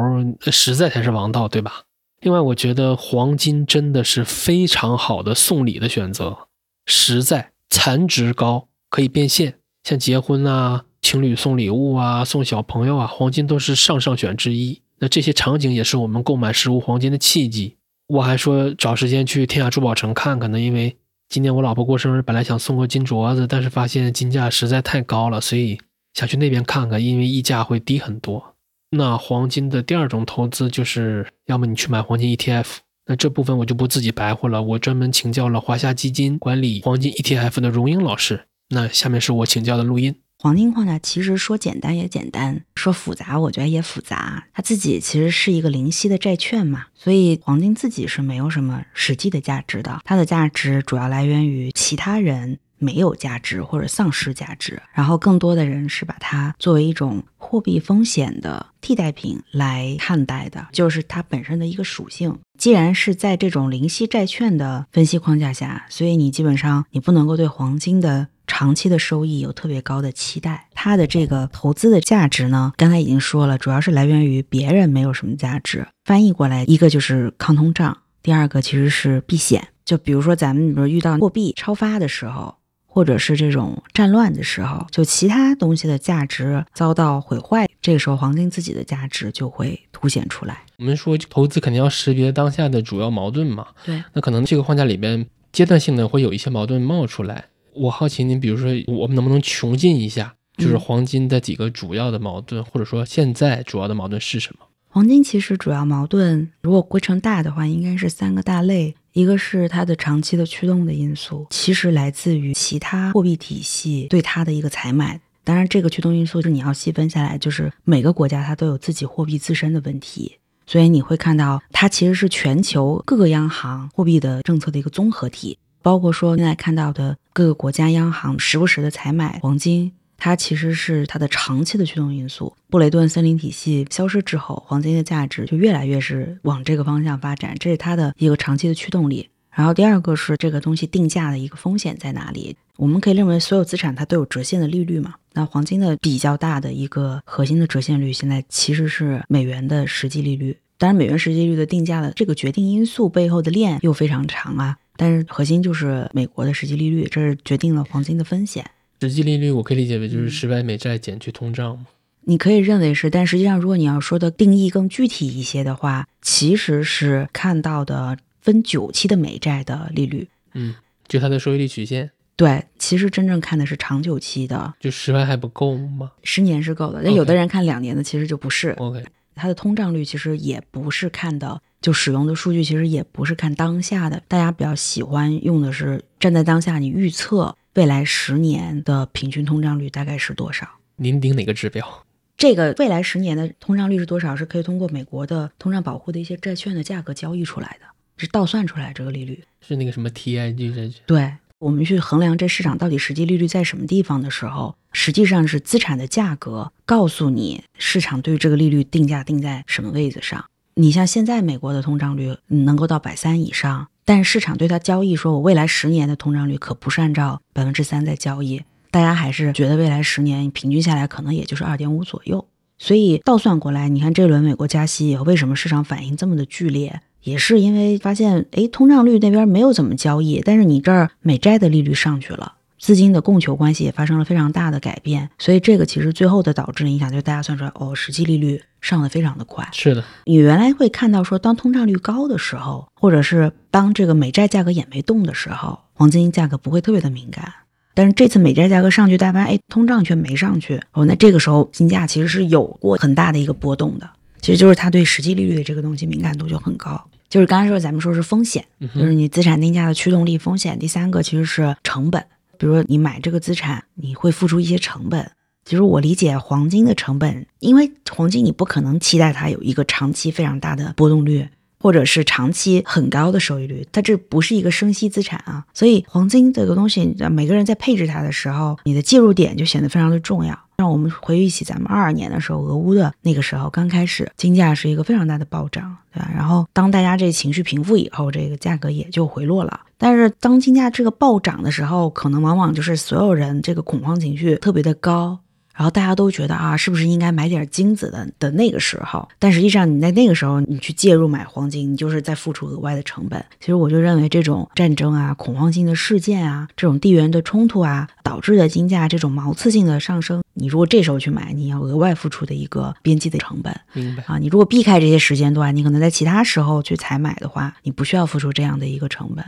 实在才是王道，对吧？另外，我觉得黄金真的是非常好的送礼的选择。实在残值高，可以变现，像结婚啊、情侣送礼物啊、送小朋友啊，黄金都是上上选之一。那这些场景也是我们购买实物黄金的契机。我还说找时间去天下珠宝城看看呢，因为今年我老婆过生日，本来想送个金镯子，但是发现金价实在太高了，所以想去那边看看，因为溢价会低很多。那黄金的第二种投资就是，要么你去买黄金 ETF。那这部分我就不自己白活了，我专门请教了华夏基金管理黄金 ETF 的荣英老师。那下面是我请教的录音。黄金框架其实说简单也简单，说复杂我觉得也复杂。它自己其实是一个零息的债券嘛，所以黄金自己是没有什么实际的价值的。它的价值主要来源于其他人没有价值或者丧失价值，然后更多的人是把它作为一种货币风险的替代品来看待的，就是它本身的一个属性。既然是在这种零息债券的分析框架下，所以你基本上你不能够对黄金的长期的收益有特别高的期待。它的这个投资的价值呢，刚才已经说了，主要是来源于别人没有什么价值。翻译过来，一个就是抗通胀，第二个其实是避险。就比如说咱们比如遇到货币超发的时候。或者是这种战乱的时候，就其他东西的价值遭到毁坏，这个时候黄金自己的价值就会凸显出来。我们说投资肯定要识别当下的主要矛盾嘛，对，那可能这个框架里边阶段性的会有一些矛盾冒出来。我好奇您，比如说我们能不能穷尽一下，就是黄金的几个主要的矛盾，或者说现在主要的矛盾是什么？黄金其实主要矛盾，如果归成大的话，应该是三个大类。一个是它的长期的驱动的因素，其实来自于其他货币体系对它的一个采买。当然，这个驱动因素是你要细分下来，就是每个国家它都有自己货币自身的问题，所以你会看到它其实是全球各个央行货币的政策的一个综合体，包括说现在看到的各个国家央行时不时的采买黄金。它其实是它的长期的驱动因素。布雷顿森林体系消失之后，黄金的价值就越来越是往这个方向发展，这是它的一个长期的驱动力。然后第二个是这个东西定价的一个风险在哪里？我们可以认为所有资产它都有折现的利率嘛？那黄金的比较大的一个核心的折现率，现在其实是美元的实际利率。当然，美元实际利率的定价的这个决定因素背后的链又非常长啊。但是核心就是美国的实际利率，这是决定了黄金的风险。实际利率我可以理解为就是十百美债减去通胀吗？你可以认为是，但实际上如果你要说的定义更具体一些的话，其实是看到的分九期的美债的利率。嗯，就它的收益率曲线。对，其实真正看的是长久期的。就十万还不够吗？十年是够的，但有的人看两年的其实就不是。OK，它的通胀率其实也不是看的，就使用的数据其实也不是看当下的。大家比较喜欢用的是站在当下，你预测。未来十年的平均通胀率大概是多少？您定哪个指标？这个未来十年的通胀率是多少？是可以通过美国的通胀保护的一些债券的价格交易出来的，是倒算出来这个利率。是那个什么 TIG 债券？对，我们去衡量这市场到底实际利率在什么地方的时候，实际上是资产的价格告诉你市场对于这个利率定价定在什么位置上。你像现在美国的通胀率能够到百三以上。但市场对它交易说，我未来十年的通胀率可不是按照百分之三在交易，大家还是觉得未来十年平均下来可能也就是二点五左右。所以倒算过来，你看这轮美国加息以后，为什么市场反应这么的剧烈？也是因为发现，哎，通胀率那边没有怎么交易，但是你这儿美债的利率上去了。资金的供求关系也发生了非常大的改变，所以这个其实最后的导致的影响就是大家算出来，哦，实际利率上的非常的快。是的，你原来会看到说，当通胀率高的时候，或者是当这个美债价格也没动的时候，黄金价格不会特别的敏感。但是这次美债价格上去，大家发现，哎，通胀却没上去，哦，那这个时候金价其实是有过很大的一个波动的。其实就是它对实际利率的这个东西敏感度就很高。就是刚才说咱们说是风险，就是你资产定价的驱动力风险。第三个其实是成本。比如说，你买这个资产，你会付出一些成本。其实我理解黄金的成本，因为黄金你不可能期待它有一个长期非常大的波动率，或者是长期很高的收益率，它这不是一个生息资产啊。所以黄金这个东西，每个人在配置它的时候，你的介入点就显得非常的重要。让我们回忆起咱们二二年的时候，俄乌的那个时候刚开始，金价是一个非常大的暴涨，对吧？然后当大家这情绪平复以后，这个价格也就回落了。但是当金价这个暴涨的时候，可能往往就是所有人这个恐慌情绪特别的高。然后大家都觉得啊，是不是应该买点金子的的那个时候？但实际上你在那个时候你去介入买黄金，你就是在付出额外的成本。其实我就认为这种战争啊、恐慌性的事件啊、这种地缘的冲突啊导致的金价这种毛刺性的上升，你如果这时候去买，你要额外付出的一个边际的成本。明白啊？你如果避开这些时间段，你可能在其他时候去采买的话，你不需要付出这样的一个成本。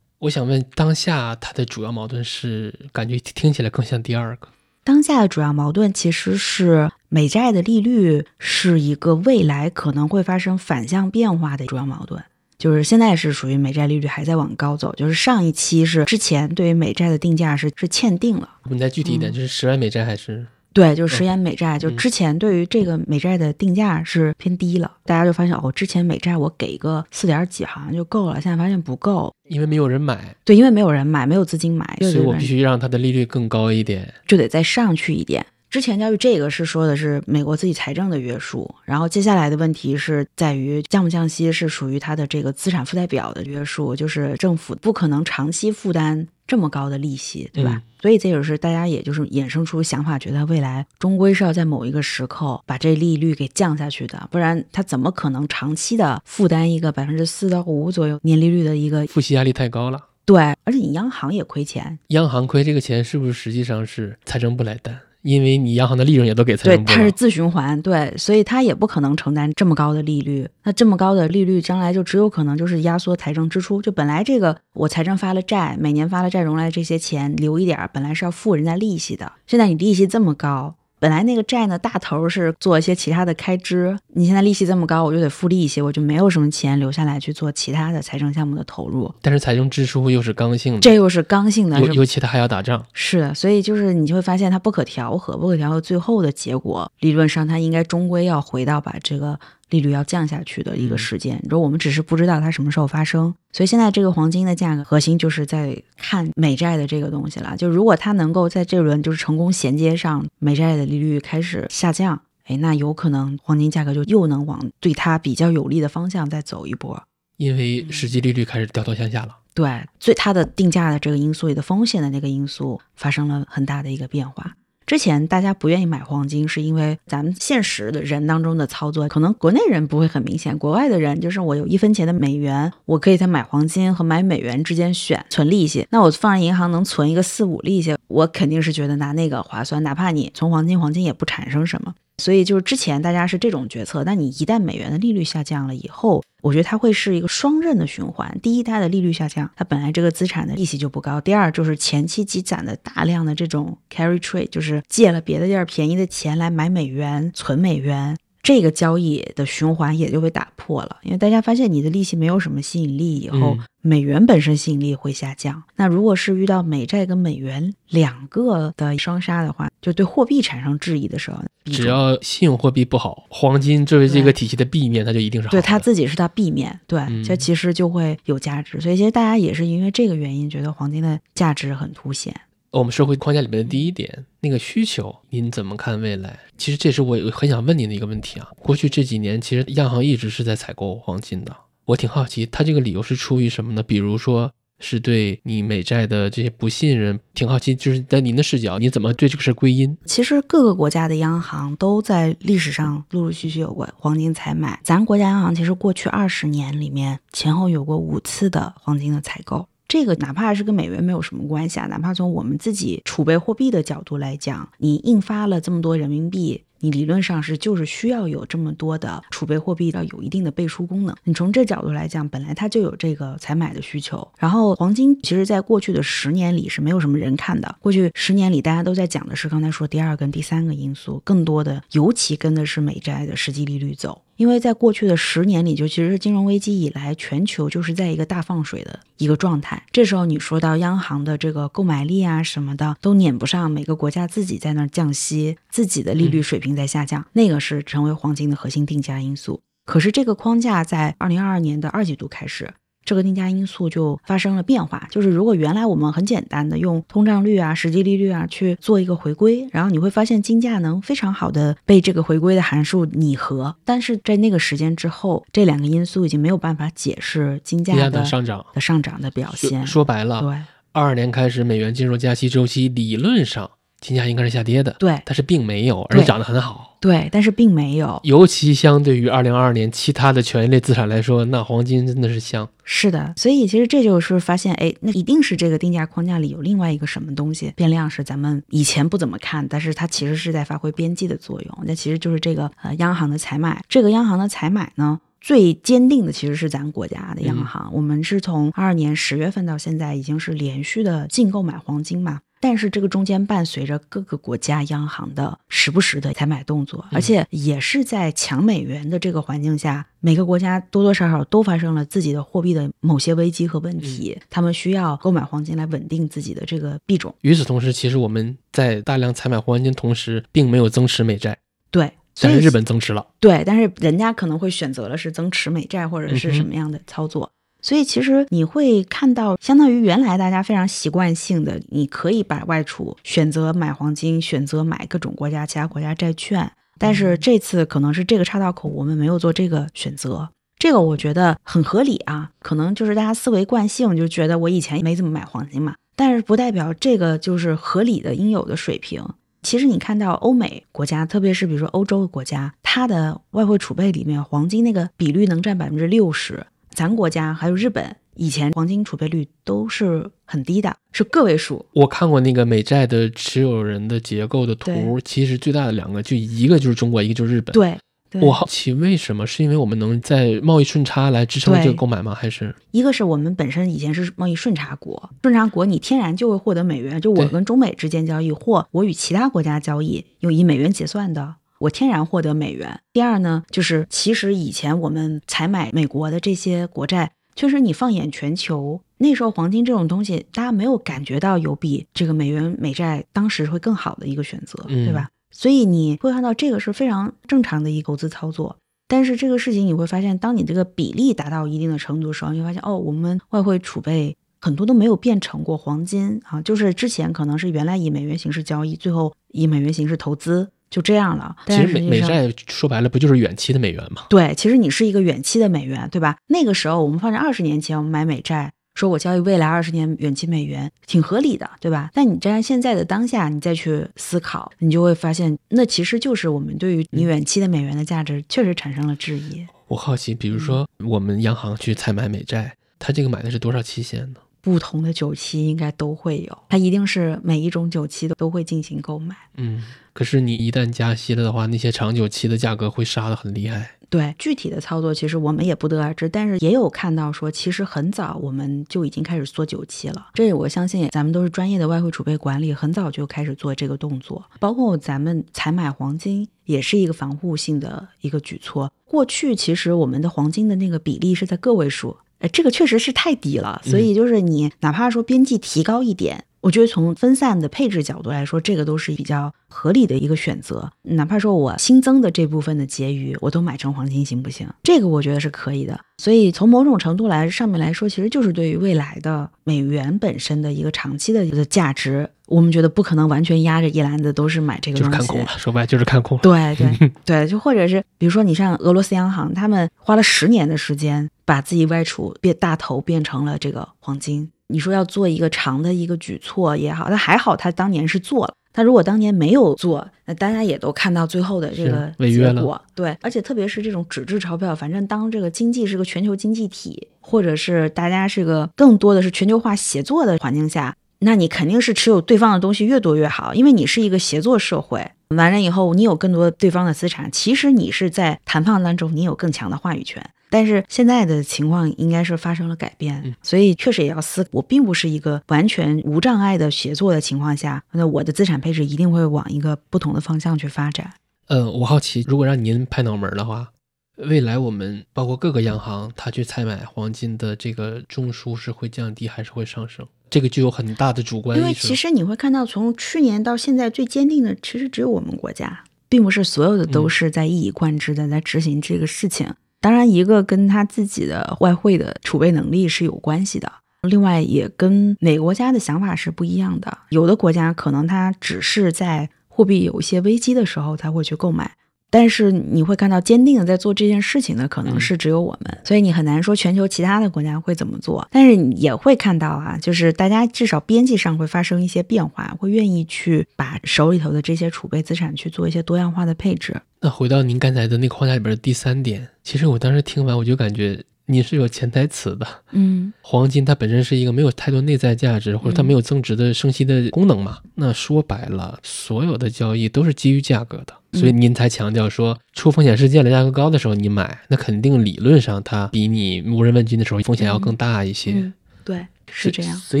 我想问，当下它的主要矛盾是，感觉听起来更像第二个。当下的主要矛盾其实是美债的利率是一个未来可能会发生反向变化的主要矛盾，就是现在是属于美债利率还在往高走，就是上一期是之前对于美债的定价是是欠定了。你再具体一点，就是十万美债还是对，就是食盐美债，就嗯之前对于这个美债的定价是偏低了，大家就发现哦，之前美债我给个四点几好像就够了，现在发现不够。因为没有人买，对，因为没有人买，没有资金买，所以我必须让它的利率更高一点。就得再上去一点。之前教育这个是说的是美国自己财政的约束，然后接下来的问题是在于降不降息是属于它的这个资产负债表的约束，就是政府不可能长期负担这么高的利息，对吧？嗯所以这就是大家也就是衍生出想法，觉得未来终归是要在某一个时刻把这利率给降下去的，不然它怎么可能长期的负担一个百分之四到五左右年利率的一个付息压力太高了，对，而且你央行也亏钱，央行亏这个钱是不是实际上是财政部来担？因为你央行的利润也都给财对，政部了。它是自循环，对，所以它也不可能承担这么高的利率。那这么高的利率，将来就只有可能就是压缩财政支出。就本来这个我财政发了债，每年发了债融来这些钱留一点儿，本来是要付人家利息的，现在你利息这么高。本来那个债呢，大头是做一些其他的开支，你现在利息这么高，我就得付利息，我就没有什么钱留下来去做其他的财政项目的投入，但是财政支出又是刚性的，这又是刚性的，尤尤其他还要打仗。是的，所以就是你就会发现它不可调和，不可调和，最后的结果理论上它应该终归要回到把这个利率要降下去的一个嗯时间。你说我们只是不知道它什么时候发生，所以现在这个黄金的价格核心就是在看美债的这个东西了。就如果它能够在这轮就是成功衔接上美债的利率开始下降，哎，那有可能黄金价格就又能往对它比较有利的方向再走一波。因为实际利率开始掉头向下了。对，所以它的定价的这个因素里的风险的那个因素发生了很大的一个变化。之前大家不愿意买黄金，是因为咱们现实的人当中的操作，可能国内人不会很明显，国外的人就是我有一分钱的美元，我可以在买黄金和买美元之间选存利息。那我放在银行能存一个四五利息，我肯定是觉得拿那个划算，哪怕你存黄金，黄金也不产生什么。所以就是之前大家是这种决策，但你一旦美元的利率下降了以后，我觉得它会是一个双刃的循环。第一，它的利率下降，它本来这个资产的利息就不高；第二，就是前期积攒的大量的这种 carry trade，就是借了别的地儿便宜的钱来买美元、存美元。这个交易的循环也就被打破了，因为大家发现你的利息没有什么吸引力以后，嗯美元本身吸引力会下降。那如果是遇到美债跟美元两个的双杀的话，就对货币产生质疑的时候，只要信用货币不好，黄金作为这个体系的币面，它就一定是好的。对它自己是它币面，对，嗯这其实就会有价值。所以其实大家也是因为这个原因，觉得黄金的价值很凸显。我们说回框架里面的第一点，那个需求，您怎么看未来？其实这是我很想问您的一个问题啊。过去这几年，其实央行一直是在采购黄金的，我挺好奇，它这个理由是出于什么呢？比如说是对你美债的这些不信任，挺好奇，就是在您的视角，你怎么对这个事归因？其实各个国家的央行都在历史上陆陆续续有过黄金采买。咱国家央行其实过去二十年里面前后有过五次的黄金的采购。这个哪怕是跟美元没有什么关系啊，哪怕从我们自己储备货币的角度来讲，你印发了这么多人民币，你理论上是就是需要有这么多的储备货币，要有一定的背书功能。你从这角度来讲，本来它就有这个采买的需求。然后黄金其实在过去的十年里是没有什么人看的，过去十年里大家都在讲的是刚才说第二跟第三个因素，更多的尤其跟的是美债的实际利率走。因为在过去的十年里，就其实是金融危机以来，全球就是在一个大放水的一个状态。这时候你说到央行的这个购买力啊什么的，都撵不上，每个国家自己在那儿降息，自己的利率水平在下降，那个是成为黄金的核心定价因素。可是这个框架在二零二二年的二季度开始，这个定价因素就发生了变化。就是如果原来我们很简单的用通胀率啊、实际利率啊去做一个回归，然后你会发现金价能非常好的被这个回归的函数拟合。但是在那个时间之后，这两个因素已经没有办法解释金价的上涨，的上涨的表现。说白了，对二二年开始美元进入加息周期，理论上金价应该是下跌的，对但是并没有，而且涨得很好。对，但是并没有。尤其相对于二零二二年其他的权益类资产来说，那黄金真的是香。是的，所以其实这就是发现，哎，那一定是这个定价框架里有另外一个什么东西变量是咱们以前不怎么看，但是它其实是在发挥边际的作用。那其实就是这个呃央行的采买，这个央行的采买呢。最坚定的其实是咱国家的央行，我们是从二二年十月份到现在，已经是连续的净购买黄金嘛。但是这个中间伴随着各个国家央行的时不时的采买动作，而且也是在强美元的这个环境下，每个国家多多少少都发生了自己的货币的某些危机和问题，他们需要购买黄金来稳定自己的这个币种。与此同时，其实我们在大量采买黄金同时，并没有增持美债，对，但是日本增持了。对，但是人家可能会选择了是增持美债或者是什么样的操作。所以其实你会看到，相当于原来大家非常习惯性的，你可以把外储选择买黄金，选择买各种国家其他国家债券。但是这次可能是这个岔道口，我们没有做这个选择，这个我觉得很合理啊。可能就是大家思维惯性就觉得我以前没怎么买黄金嘛，但是不代表这个就是合理的应有的水平。其实你看到欧美国家，特别是比如说欧洲的国家，它的外汇储备里面黄金那个比率能占百分之六十，咱国家还有日本以前黄金储备率都是很低的，是个位数。我看过那个美债的持有人的结构的图，其实最大的两个就一个就是中国，一个就是日本。，对，对我好奇为什么？是因为我们能在贸易顺差来支撑这个购买吗？还是一个是我们本身以前是贸易顺差国，顺差国你天然就会获得美元，就我跟中美之间交易，或我与其他国家交易，用以美元结算的。我天然获得美元。第二呢，就是其实以前我们采买美国的这些国债，确实你放眼全球，那时候黄金这种东西，大家没有感觉到有比这个美元美债当时会更好的一个选择，嗯对吧？所以你会看到这个是非常正常的一个投资操作。但是这个事情你会发现，当你这个比例达到一定的程度的时候，你会发现哦，我们外汇储备很多都没有变成过黄金啊，就是之前可能是原来以美元形式交易，最后以美元形式投资，就这样了。其实美债说白了不就是远期的美元吗？对，其实你是一个远期的美元，对吧？那个时候我们放在二十年前，我们买美债，说我交易未来二十年远期美元，挺合理的，对吧？但你站在现在的当下，你再去思考，你就会发现，那其实就是我们对于你远期的美元的价值确实产生了质疑。我好奇，比如嗯说我们央行去采买美债，它这个买的是多少期限呢？不同的酒期应该都会有，它一定是每一种酒期都都会进行购买。嗯，可是你一旦加息了的话，那些长久期的价格会杀得很厉害。对具体的操作，其实我们也不得而知，但是也有看到说，其实很早我们就已经开始缩酒期了。这我相信，咱们都是专业的外汇储备管理，很早就开始做这个动作。包括咱们采买黄金，也是一个防护性的一个举措。过去其实我们的黄金的那个比例是在个位数，呃，这个确实是太低了，所以就是你哪怕说边际提高一点。我觉得从分散的配置角度来说，这个都是比较合理的一个选择。哪怕说我新增的这部分的结余，我都买成黄金，行不行？这个我觉得是可以的。所以从某种程度来上面来说，其实就是对于未来的美元本身的一个长期的一个价值，我们觉得不可能完全压着一篮子都是买这个东西。就是看空了，说白了就是看空了。对对 对，就或者是比如说，你像俄罗斯央行，他们花了十年的时间，把自己外储变大头变成了这个黄金。你说要做一个长的一个举措也好，那还好他当年是做了。他如果当年没有做，那大家也都看到最后的这个是违约了结果。对，而且特别是这种纸质钞票，反正当这个经济是个全球经济体，或者是大家是个更多的是全球化协作的环境下，那你肯定是持有对方的东西越多越好，因为你是一个协作社会。完了以后，你有更多对方的资产，其实你是在谈判当中你有更强的话语权。但是现在的情况应该是发生了改变，所以确实也要思。我并不是一个完全无障碍的协作的情况下，那我的资产配置一定会往一个不同的方向去发展。呃，我好奇，如果让您拍脑门儿的话，未来我们包括各个央行，它去采买黄金的这个中枢是会降低还是会上升？这个具有很大的主观因为。其实你会看到，从去年到现在最坚定的，其实只有我们国家，并不是所有的都是在一以贯之的在执行这个事情。当然，一个跟他自己的外汇的储备能力是有关系的，另外也跟每个国家的想法是不一样的。有的国家可能它只是在货币有一些危机的时候才会去购买。但是你会看到，坚定的在做这件事情的可能是只有我们，所以你很难说全球其他的国家会怎么做。但是你也会看到啊，就是大家至少边际上会发生一些变化，会愿意去把手里头的这些储备资产去做一些多样化的配置。那回到您刚才的那个框架里边的第三点，其实我当时听完我就感觉你是有潜台词的。嗯，黄金它本身是一个没有太多内在价值，或者它没有增值的升息的功能嘛。那说白了，所有的交易都是基于价格的，所以您才强调说，出风险事件的，价格高的时候你买，那肯定理论上它比你无人问津的时候风险要更大一些。嗯对，是这样。所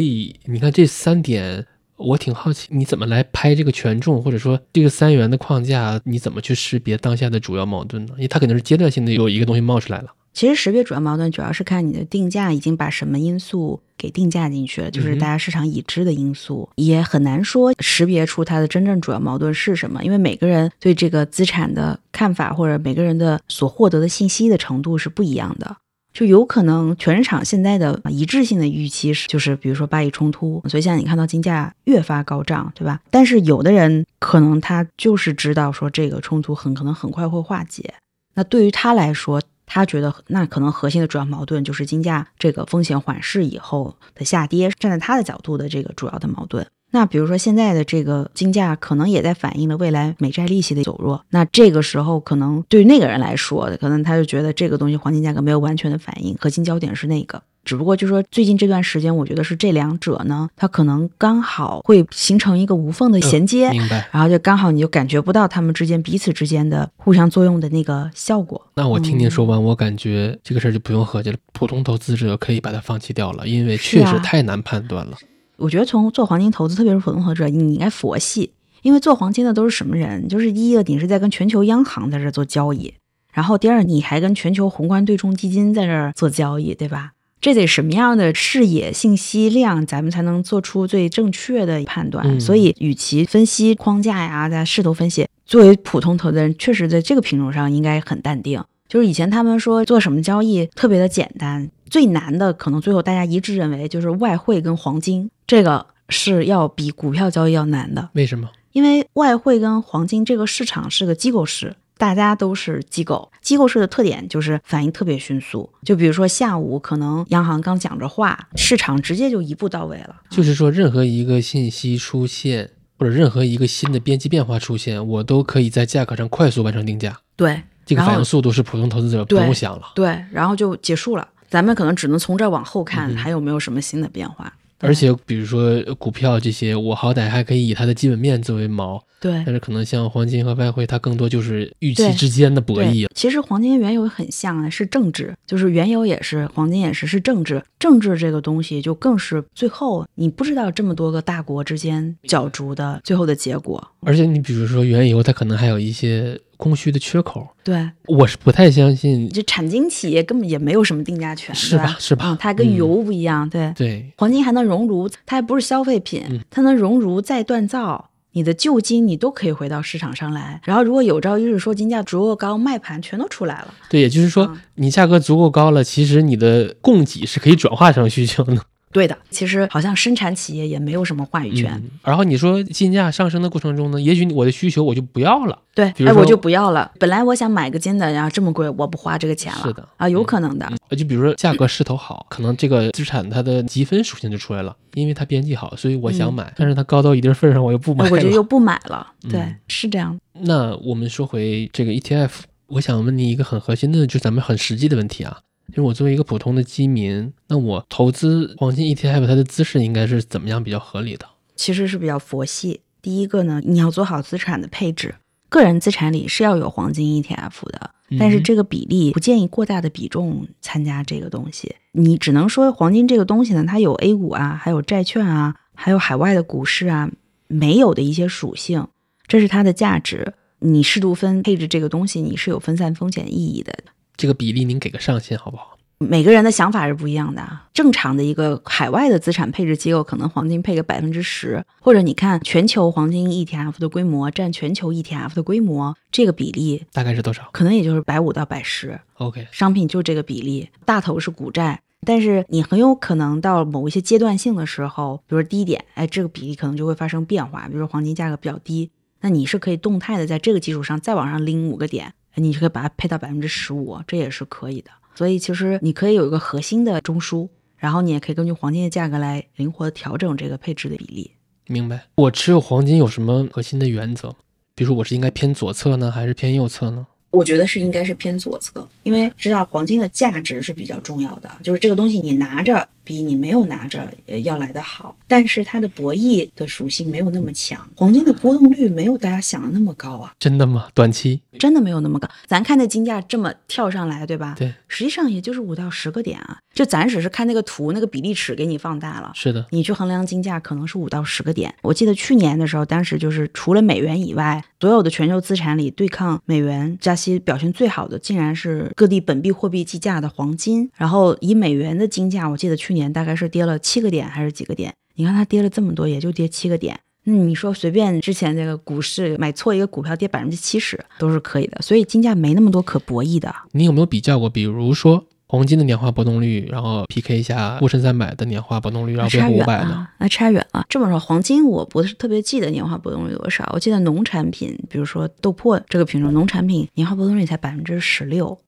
以你看这三点，我挺好奇，你怎么来拍这个权重，或者说这个三元的框架，你怎么去识别当下的主要矛盾呢？因为它肯定是阶段性的有一个东西冒出来了。其实识别主要矛盾主要是看你的定价已经把什么因素给定价进去了，就是大家市场已知的因素，也很难说识别出它的真正主要矛盾是什么，因为每个人对这个资产的看法或者每个人的所获得的信息的程度是不一样的。就有可能全市场现在的一致性的预期是，就是比如说巴以冲突，所以现在你看到金价越发高涨，对吧？但是有的人可能他就是知道说这个冲突很可能很快会化解，那对于他来说，他觉得那可能核心的主要矛盾就是金价这个风险缓释以后的下跌，站在他的角度的这个主要的矛盾。那比如说现在的这个金价可能也在反映了未来美债利息的走弱，那这个时候可能对于那个人来说，可能他就觉得这个东西黄金价格没有完全的反应，核心焦点是那个。只不过就说最近这段时间，我觉得是这两者呢，它可能刚好会形成一个无缝的衔接，明白？然后就刚好你就感觉不到他们之间彼此之间的互相作用的那个效果。那我听您说完，我感觉这个事儿就不用合计了，普通投资者可以把它放弃掉了，因为确实太难判断了。我觉得从做黄金投资，特别是普通投资者，你应该佛系，因为做黄金的都是什么人？就是第一个，你是在跟全球央行在这做交易，然后第二，你还跟全球宏观对冲基金在这儿做交易，对吧？这得什么样的视野、信息量，咱们才能做出最正确的判断？所以，与其分析框架呀，在势头分析，作为普通投资人，确实在这个品种上应该很淡定。就是以前他们说做什么交易特别的简单，最难的可能最后大家一致认为就是外汇跟黄金，这个是要比股票交易要难的。为什么？因为外汇跟黄金这个市场是个机构市，大家都是机构，机构市的特点就是反应特别迅速。就比如说下午可能央行刚讲着话，市场直接就一步到位了。就是说任何一个信息出现，或者任何一个新的边际变化出现，我都可以在价格上快速完成定价。对。这个反应速度是普通投资者不用想了，对，然后就结束了。咱们可能只能从这往后看，还有没有什么新的变化。而且，比如说股票这些，我好歹还可以以它的基本面作为锚。对，但是可能像黄金和外汇，它更多就是预期之间的博弈。其实黄金跟原油很像啊，是政治，就是原油也是，黄金也是，是政治。政治这个东西就更是最后你不知道这么多个大国之间角逐的最后的结果。而且你比如说原油，它可能还有一些供需的缺口。对，我是不太相信，这产金企业根本也没有什么定价权，是吧？是吧？它跟油不一样，对对，黄金还能熔炉，它还不是消费品，它能熔炉再锻造。你的旧金你都可以回到市场上来，然后如果有朝一日说金价足够高，卖盘全都出来了。对，也就是说你价格足够高了，其实你的供给是可以转化成需求的。对的，其实好像生产企业也没有什么话语权。然后你说金价上升的过程中呢，也许我的需求我就不要了。对，哎，我就不要了。本来我想买个金的，然后这么贵，我不花这个钱了。是的啊，有可能的。就比如说价格势头好，可能这个资产它的积分属性就出来了，因为它边际好，所以我想买。但是它高到一定份上，我又不买。我就又不买了。对，是这样。那我们说回这个 ETF，我想问你一个很核心的，就咱们很实际的问题啊。就是我作为一个普通的基民，那我投资黄金 ETF，它的姿势应该是怎么样比较合理的？其实是比较佛系。第一个呢，你要做好资产的配置，个人资产里是要有黄金 ETF 的，但是这个比例不建议过大的比重参加这个东西。你只能说黄金这个东西呢，它有 A 股啊，还有债券啊，还有海外的股市啊，没有的一些属性，这是它的价值。你适度分配置这个东西，你是有分散风险意义的。这个比例您给个上限好不好？每个人的想法是不一样的。正常的一个海外的资产配置机构，可能黄金配个百分之十，或者你看全球黄金 ETF 的规模占全球 ETF 的规模，这个比例大概是多少？可能也就是百五到百十。OK，商品就这个比例，大头是股债，但是你很有可能到某一些阶段性的时候，比如说低点，哎，这个比例可能就会发生变化。比如说黄金价格比较低，那你是可以动态的在这个基础上再往上拎五个点。你就可以把它配到百分之十五，这也是可以的。所以其实你可以有一个核心的中枢，然后你也可以根据黄金的价格来灵活的调整这个配置的比例。明白。我持有黄金有什么核心的原则？比如说我是应该偏左侧呢，还是偏右侧呢？我觉得是应该是偏左侧，因为知道黄金的价值是比较重要的。就是这个东西你拿着比你没有拿着呃要来的好，但是它的博弈的属性没有那么强，黄金的波动率没有大家想的那么高啊，真的吗？短期真的没有那么高。咱看那金价这么跳上来，对吧？对，实际上也就是五到十个点啊，就咱只是看那个图，那个比例尺给你放大了。是的，你去衡量金价可能是五到十个点。我记得去年的时候，当时就是除了美元以外，所有的全球资产里对抗美元加息表现最好的，竟然是各地本币货币计价的黄金。然后以美元的金价，我记得去年大概是跌了七个点还是几个点？你看它跌了这么多，也就跌七个点。那你说随便之前这个股市买错一个股票跌百分之七十都是可以的，所以金价没那么多可博弈的。你有没有比较过？比如说黄金的年化波动率，然后 PK 一下沪深三百的年化波动率，然后标普五百的，那差远了。这么说，黄金我不是特别记得年化波动率多少，我记得农产品，比如说豆粕这个品种，农产品年化波动率才百分之十六，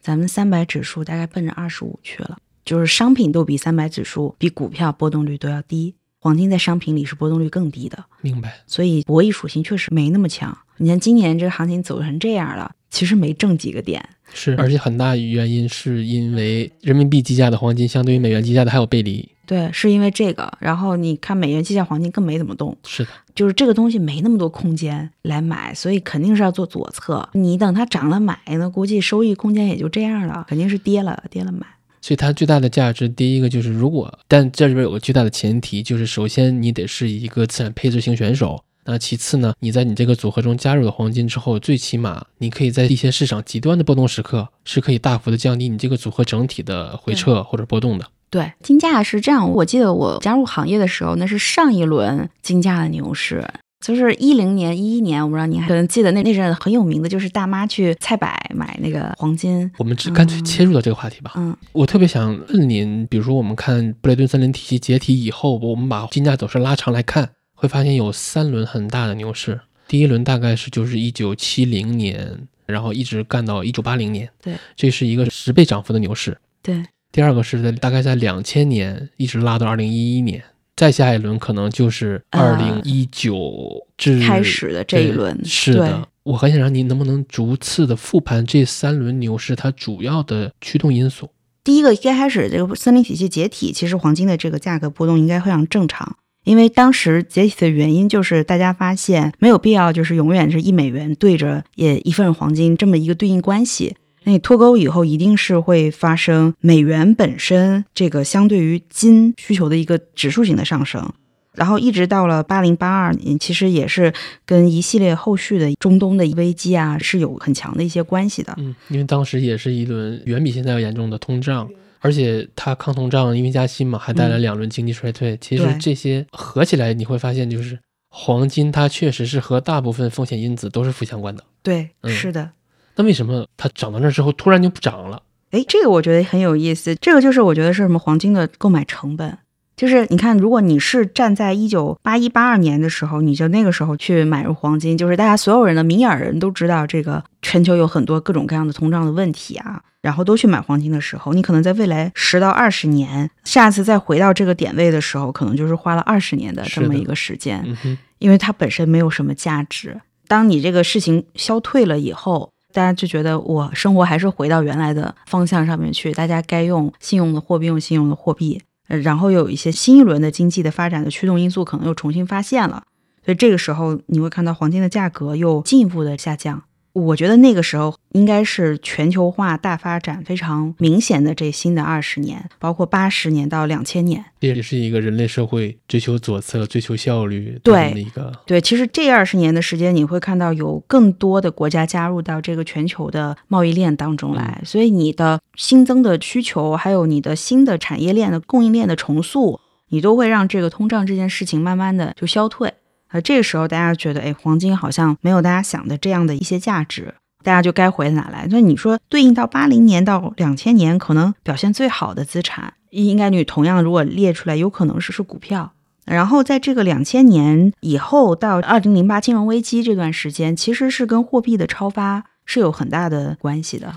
咱们三百指数大概奔着二十五去了，就是商品都比三百指数比股票波动率都要低，黄金在商品里是波动率更低的，明白？所以博弈属性确实没那么强。你看今年这个行情走成这样了，其实没挣几个点，是，而且很大原因是因为人民币计价的黄金相对于美元计价的还有背离。对，是因为这个。然后你看美元计价黄金更没怎么动，是的，就是这个东西没那么多空间来买，所以肯定是要做左侧。你等它涨了买，那估计收益空间也就这样了，肯定是跌了跌了买。所以它最大的价值，第一个就是如果，但这里边有个巨大的前提，就是首先你得是一个资产配置型选手。那其次呢，你在你这个组合中加入了黄金之后，最起码你可以在一些市场极端的波动时刻，是可以大幅的降低你这个组合整体的回撤或者波动的。对，金价是这样。我记得我加入行业的时候，那是上一轮金价的牛市，就是一零年、一一年，我不知道您还可能记得那那阵很有名的，就是大妈去菜百买那个黄金。我们只干脆切入到这个话题吧。嗯，我特别想问您，比如说我们看布雷顿森林体系解体以后，我们把金价走势拉长来看，会发现有三轮很大的牛市。第一轮大概是就是一九七零年，然后一直干到一九八零年，对，这是一个十倍涨幅的牛市。对，第二个是在大概在两千年一直拉到二零一一年，再下一轮可能就是二零一九至开始的这一轮是的。我很想让您能不能逐次的复盘这三轮牛市它主要的驱动因素。第一个一开始这个森林体系解体，其实黄金的这个价格波动应该非常正常，因为当时解体的原因就是大家发现没有必要就是永远是一美元对着也一份黄金这么一个对应关系。那你脱钩以后，一定是会发生美元本身这个相对于金需求的一个指数型的上升，然后一直到了八零八二年，其实也是跟一系列后续的中东的危机啊是有很强的一些关系的。嗯，因为当时也是一轮远比现在要严重的通胀，而且它抗通胀，因为加息嘛，还带来两轮经济衰退。其实这些合起来，你会发现，就是黄金它确实是和大部分风险因子都是负相关的。对，嗯是的。那为什么它涨到那之后突然就不涨了？哎，这个我觉得很有意思。这个就是我觉得是什么黄金的购买成本，就是你看，如果你是站在一九八一八二年的时候，你就那个时候去买入黄金，就是大家所有人的明眼人都知道这个全球有很多各种各样的通胀的问题啊，然后都去买黄金的时候，你可能在未来十到二十年，下次再回到这个点位的时候，可能就是花了二十年的这么一个时间。嗯哼，因为它本身没有什么价值。当你这个事情消退了以后，大家就觉得我生活还是回到原来的方向上面去，大家该用信用的货币用信用的货币，然后有一些新一轮的经济的发展的驱动因素可能又重新发现了，所以这个时候你会看到黄金的价格又进一步的下降。我觉得那个时候应该是全球化大发展非常明显的这新的二十年，包括八十年到两千年。这也是一个人类社会追求左侧、追求效率对的一个。对，其实这二十年的时间，你会看到有更多的国家加入到这个全球的贸易链当中来，所以你的新增的需求，还有你的新的产业链的供应链的重塑，你都会让这个通胀这件事情慢慢的就消退。呃，这个时候大家觉得，哎，黄金好像没有大家想的这样的一些价值，大家就该回哪来？那你说对应到八零年到两千年，可能表现最好的资产，应该你同样如果列出来，有可能是是股票。然后在这个两千年以后到二零零八金融危机这段时间，其实是跟货币的超发是有很大的关系的。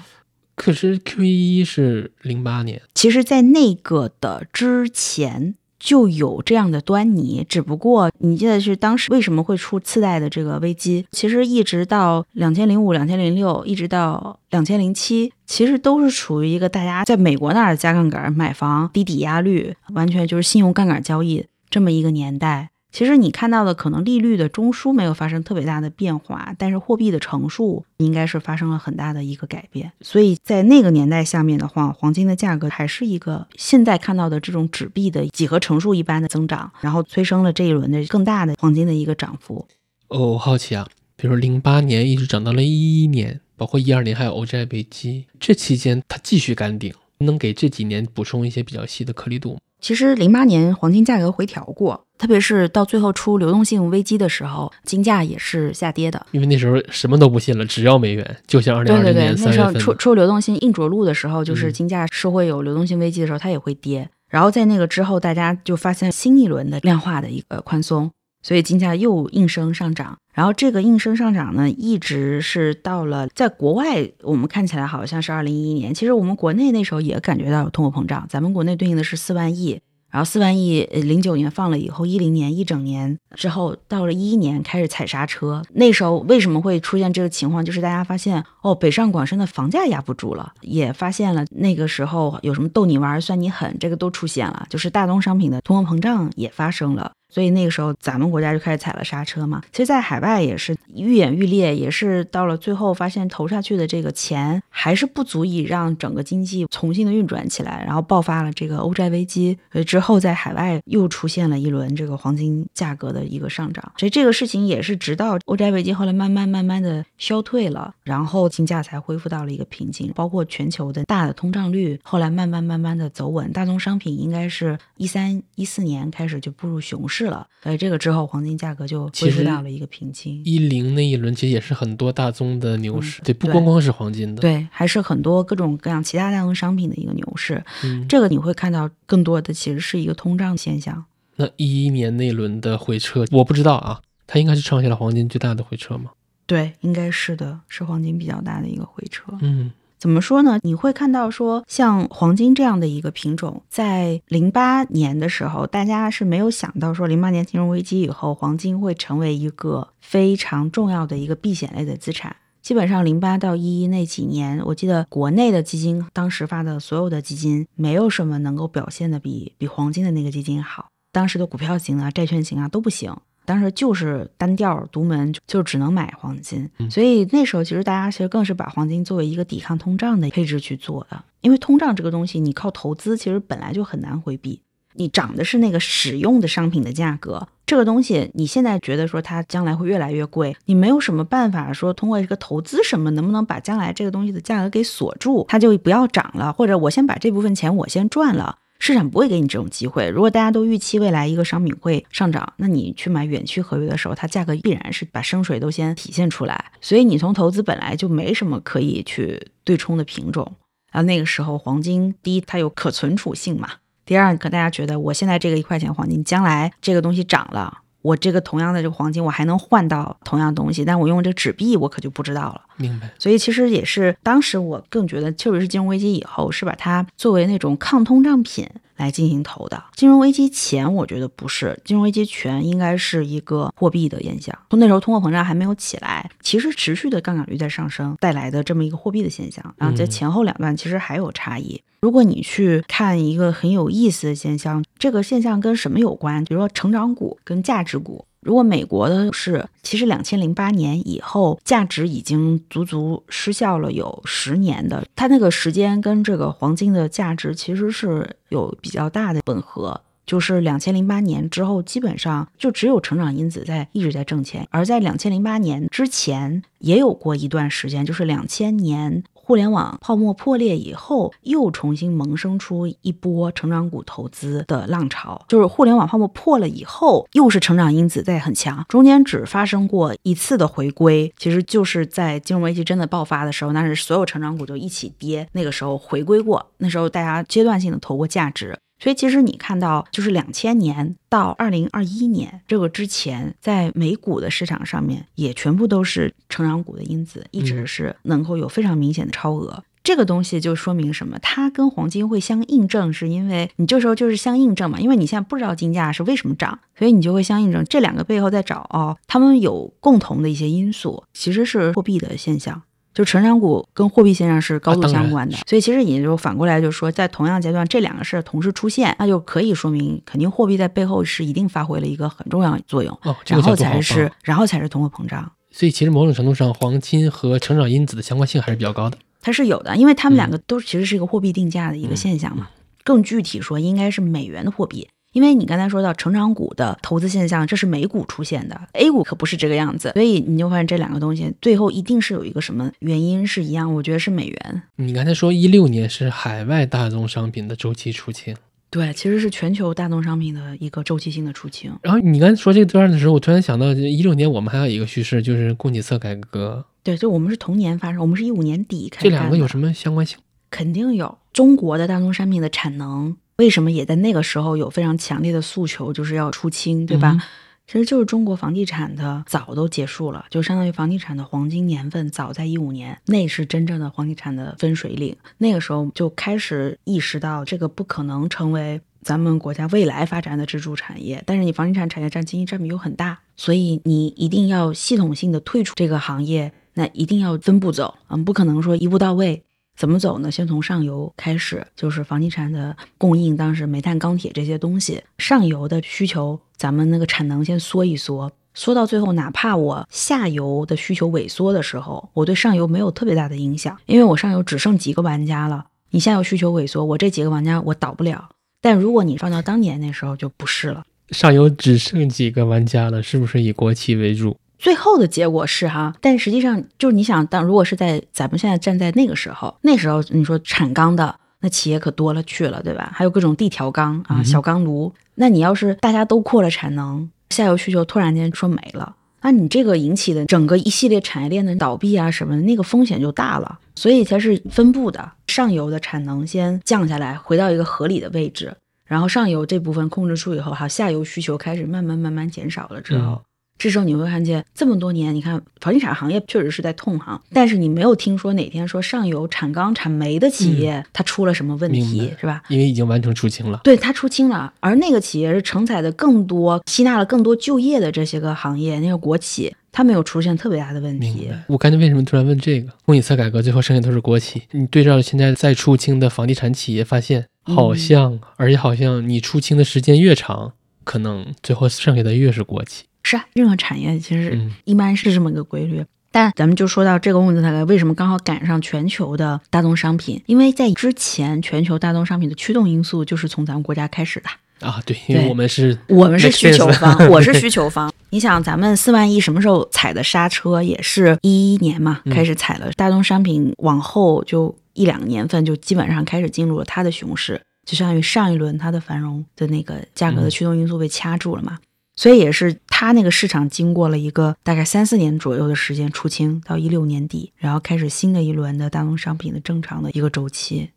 可是 Q 一是零八年，其实，在那个的之前，就有这样的端倪，只不过你记得是当时为什么会出次贷的这个危机？其实一直到两千零五、两千零六，一直到两千零七，其实都是处于一个大家在美国那儿加杠杆买房、低抵押率，完全就是信用杠杆交易这么一个年代。其实你看到的可能利率的中枢没有发生特别大的变化，但是货币的乘数应该是发生了很大的一个改变。所以在那个年代下面的话，黄金的价格还是一个现在看到的这种纸币的几何乘数一般的增长，然后催生了这一轮的更大的黄金的一个涨幅。哦，我好奇啊，比如说零八年一直涨到了一一年，包括一二年还有欧债危机，这期间它继续干顶，能给这几年补充一些比较细的颗粒度吗？其实零八年黄金价格回调过，特别是到最后出流动性危机的时候，金价也是下跌的。因为那时候什么都不信了，只要美元，就像二零二零年三月份。对对对，那时候出出流动性硬着陆的时候，就是金价是会有流动性危机的时候，它也会跌。然后在那个之后，大家就发现新一轮的量化的一个宽松。所以金价又应声上涨，然后这个应声上涨呢，一直是到了在国外，我们看起来好像是二零一一年，其实我们国内那时候也感觉到有通货膨胀，咱们国内对应的是四万亿。然后四万亿呃，零九年放了以后，一零年一整年之后，到了一一年开始踩刹车。那时候为什么会出现这个情况？就是大家发现哦，北上广深的房价压不住了，也发现了那个时候有什么逗你玩算你狠，这个都出现了，就是大宗商品的通货膨胀也发生了。所以那个时候咱们国家就开始踩了刹车嘛。其实，在海外也是愈演愈烈，也是到了最后发现投下去的这个钱还是不足以让整个经济重新的运转起来，然后爆发了这个欧债危机。呃，之后在海外又出现了一轮这个黄金价格的一个上涨。所以这个事情也是直到欧债危机后来慢慢慢慢的消退了，然后金价才恢复到了一个平静。包括全球的大的通胀率后来慢慢慢慢的走稳，大宗商品应该是一三一四年开始就步入熊市。是了，所以这个之后，黄金价格就恢复到了一个平静。一零那一轮其实也是很多大宗的牛市，对，不光光是黄金的，对，还是很多各种各样其他大宗商品的一个牛市。嗯，这个你会看到更多的其实是一个通胀现象。那一一年那轮的回撤，我不知道啊，它应该是创下了黄金最大的回撤吗？对，应该是的，是黄金比较大的一个回撤。嗯。怎么说呢？你会看到说，像黄金这样的一个品种，在零八年的时候，大家是没有想到说，零八年金融危机以后，黄金会成为一个非常重要的一个避险类的资产。基本上零八到一一那几年，我记得国内的基金当时发的所有的基金，没有什么能够表现的比比黄金的那个基金好。当时的股票型啊、债券型啊都不行。当时就是单调独门，就只能买黄金，所以那时候其实大家其实更是把黄金作为一个抵抗通胀的配置去做的。因为通胀这个东西，你靠投资其实本来就很难回避。你涨的是那个使用的商品的价格，这个东西你现在觉得说它将来会越来越贵，你没有什么办法说通过一个投资什么能不能把将来这个东西的价格给锁住，它就不要涨了，或者我先把这部分钱我先赚了。市场不会给你这种机会。如果大家都预期未来一个商品会上涨，那你去买远期合约的时候，它价格必然是把升水都先体现出来。所以你从投资本来就没什么可以去对冲的品种。然后那个时候黄金，第一它有可存储性嘛，第二可大家觉得我现在这个一块钱黄金，将来这个东西涨了。我这个同样的这个黄金，我还能换到同样东西，但我用这纸币，我可就不知道了。明白。所以其实也是当时我更觉得，特别是金融危机以后，是把它作为那种抗通胀品来进行投的。金融危机前，我觉得不是，金融危机前应该是一个货币的现象。从那时候通货膨胀还没有起来，其实持续的杠杆率在上升带来的这么一个货币的现象。然后在前后两段其实还有差异。如果你去看一个很有意思的现象，这个现象跟什么有关？比如说成长股跟价值股。如果美国的是，其实两千零八年以后，价值已经足足失效了有十年的，它那个时间跟这个黄金的价值其实是有比较大的吻合。就是两千零八年之后，基本上就只有成长因子在一直在挣钱，而在两千零八年之前也有过一段时间，就是两千年。互联网泡沫破裂以后，又重新萌生出一波成长股投资的浪潮。就是互联网泡沫破了以后，又是成长因子在很强，中间只发生过一次的回归，其实就是在金融危机真的爆发的时候，那是所有成长股就一起跌，那个时候回归过，那时候大家阶段性的投过价值。所以其实你看到，就是两千年到二零二一年这个之前，在美股的市场上面，也全部都是成长股的因子，一直是能够有非常明显的超额。这个东西就说明什么？它跟黄金会相印证，是因为你这时候就是相印证嘛，因为你现在不知道金价是为什么涨，所以你就会相印证这两个背后在找哦，他们有共同的一些因素，其实是货币的现象。就成长股跟货币现象是高度相关的，所以其实也就反过来就是说，在同样阶段这两个事同时出现，那就可以说明肯定货币在背后是一定发挥了一个很重要的作用，哦，然后才是然后才是通货膨胀。所以其实某种程度上，黄金和成长因子的相关性还是比较高的。它是有的，因为它们两个都其实是一个货币定价的一个现象嘛。更具体说，应该是美元的货币。因为你刚才说到成长股的投资现象，这是美股出现的，A 股可不是这个样子，所以你就发现这两个东西最后一定是有一个什么原因是一样，我觉得是美元。你刚才说一六年是海外大宗商品的周期出清，对，其实是全球大宗商品的一个周期性的出清。然后你刚才说这段的时候，我突然想到，一六年我们还有一个叙事，就是供给侧改革。对，就我们是同年发生，我们是一五年底开始。这两个有什么相关性？肯定有，中国的大宗商品的产能。为什么也在那个时候有非常强烈的诉求，就是要出清，对吧？其实就是中国房地产的早都结束了，就相当于房地产的黄金年份早在一五年，那是真正的房地产的分水岭。那个时候就开始意识到，这个不可能成为咱们国家未来发展的支柱产业。但是你房地产产业占经济占比又很大，所以你一定要系统性的退出这个行业，那一定要分步走，嗯，不可能说一步到位。怎么走呢？先从上游开始，就是房地产的供应，当时煤炭、钢铁这些东西，上游的需求，咱们那个产能先缩一缩，缩到最后，哪怕我下游的需求萎缩的时候，我对上游没有特别大的影响，因为我上游只剩几个玩家了。你下游需求萎缩，我这几个玩家我倒不了。但如果你放到当年那时候就不是了，上游只剩几个玩家了，是不是以国企为主？最后的结果是哈，但实际上就是你想，当如果是在咱们现在站在那个时候，那时候你说产钢的那企业可多了去了，对吧？还有各种地条钢啊、小钢炉。那你要是大家都扩了产能，下游需求突然间说没了，那你这个引起的整个一系列产业链的倒闭啊什么的，那个风险就大了。所以才是分布的，上游的产能先降下来，回到一个合理的位置，然后上游这部分控制住以后，哈，下游需求开始慢慢慢慢减少了之后。这时候你会看见这么多年，你看房地产行业确实是在痛哈，但是你没有听说哪天说上游产钢产煤的企业它出了什么问题，是吧？因为已经完成出清了。对，它出清了，而那个企业是承载的更多、吸纳了更多就业的这些个行业，那个国企它没有出现特别大的问题。我刚才为什么突然问这个？供给侧改革最后剩下都是国企，你对照现在在出清的房地产企业，发现好像，而且好像你出清的时间越长，可能最后剩下的越是国企。是啊，任何产业其实一般是这么个规律。但咱们就说到这个问题，大概为什么刚好赶上全球的大宗商品？因为在之前，全球大宗商品的驱动因素就是从咱们国家开始的啊。对，因为我们是我们是需求方，我是需求方。你想，咱们四万亿什么时候踩的刹车？也是一一年嘛，开始踩了大宗商品，往后就一两个年份就基本上开始进入了它的熊市，就相当于上一轮它的繁荣的那个价格的驱动因素被掐住了嘛。所以也是它那个市场经过了一个大概三四年左右的时间出清，到一六年底，然后开始新的一轮的大宗商品的正常的一个周期。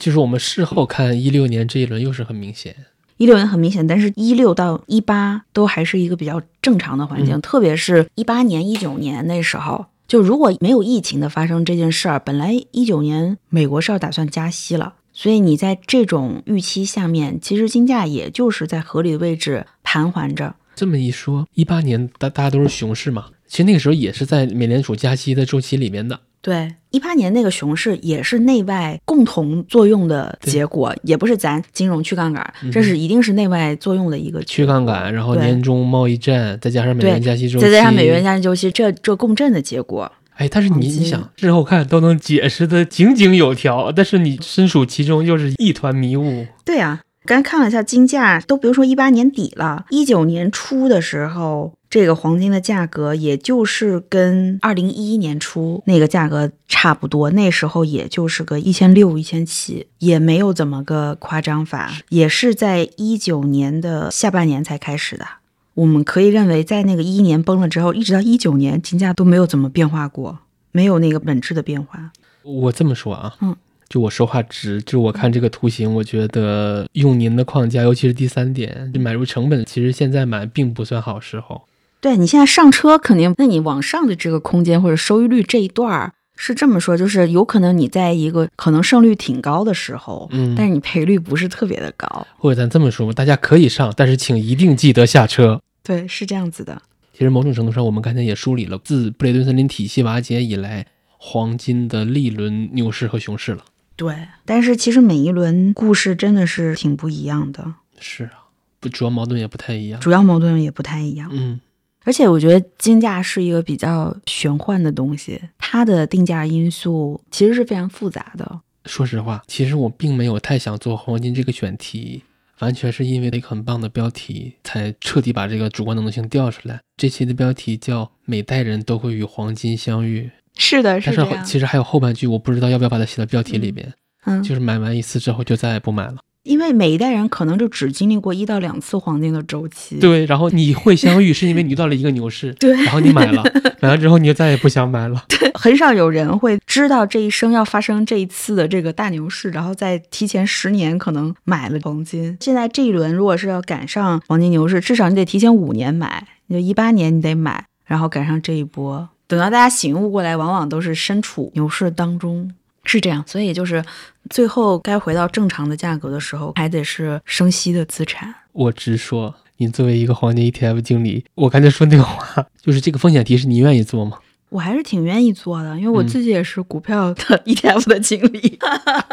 就是我们事后看一六年这一轮又是很明显，一六年很明显，但是一六到一八都还是一个比较正常的环境，特别是一八年、一九年那时候，就如果没有疫情的发生这件事儿，本来一九年美国是要打算加息了。所以你在这种预期下面，其实金价也就是在合理的位置盘桓着。这么一说，一八年大大家都是熊市嘛，其实那个时候也是在美联储加息的周期里面的。对，一八年那个熊市也是内外共同作用的结果，也不是咱金融去杠杆，这是一定是内外作用的一个去杠杆，然后年终贸易战，再加上美元加息周期，再加上美元加息周期，这这共振的结果。哎，但是你你想，日后看都能解释的井井有条，但是你身处其中又是一团迷雾。对呀，刚才看了一下金价，都比如说一八年底了，一九年初的时候，这个黄金的价格也就是跟二零一一年初那个价格差不多，那时候也就是个一千六、一千七，也没有怎么个夸张法，也是在一九年的下半年才开始的。我们可以认为，在那个一一年崩了之后，一直到一九年，金价都没有怎么变化过，没有那个本质的变化。我这么说啊，嗯，就我说话直，就我看这个图形，我觉得用您的框架，尤其是第三点，就买入成本，其实现在买并不算好时候。对你现在上车肯定，那你往上的这个空间或者收益率这一段儿，是这么说，就是有可能你在一个可能胜率挺高的时候，嗯但是你赔率不是特别的高。或者咱这么说吧，大家可以上，但是请一定记得下车。对，是这样子的。其实某种程度上，我们刚才也梳理了自布雷顿森林体系瓦解以来，黄金的利轮牛市和熊市了。对，但是其实每一轮故事真的是挺不一样的，是啊，不，主要矛盾也不太一样。主要矛盾也不太一样。嗯，而且我觉得金价是一个比较玄幻的东西，它的定价因素其实是非常复杂的。说实话，其实我并没有太想做黄金这个选题，完全是因为一个很棒的标题，才彻底把这个主观能动性调出来。这期的标题叫“每代人都会与黄金相遇是的，”，但是后其实还有后半句，我不知道要不要把它写到标题里面。嗯，就是买完一次之后就再也不买了。因为每一代人可能就只经历过一到两次黄金的周期。对，然后你会相遇，是因为你遇到了一个牛市，对然后你买了，买了之后你就再也不想买了。对很少有人会知道这一生要发生这一次的这个大牛市，然后在提前十年可能买了黄金。现在这一轮如果是要赶上黄金牛市，至少你得提前五年买，你就一八年你得买，然后赶上这一波。等到大家醒悟过来，往往都是身处牛市当中，是这样。所以就是最后该回到正常的价格的时候，还得是生息的资产。我直说，你作为一个黄金 ETF 经理，我刚才说那个话，就是这个风险提示，你愿意做吗？我还是挺愿意做的，因为我嗯自己也是股票的 ETF 的经理。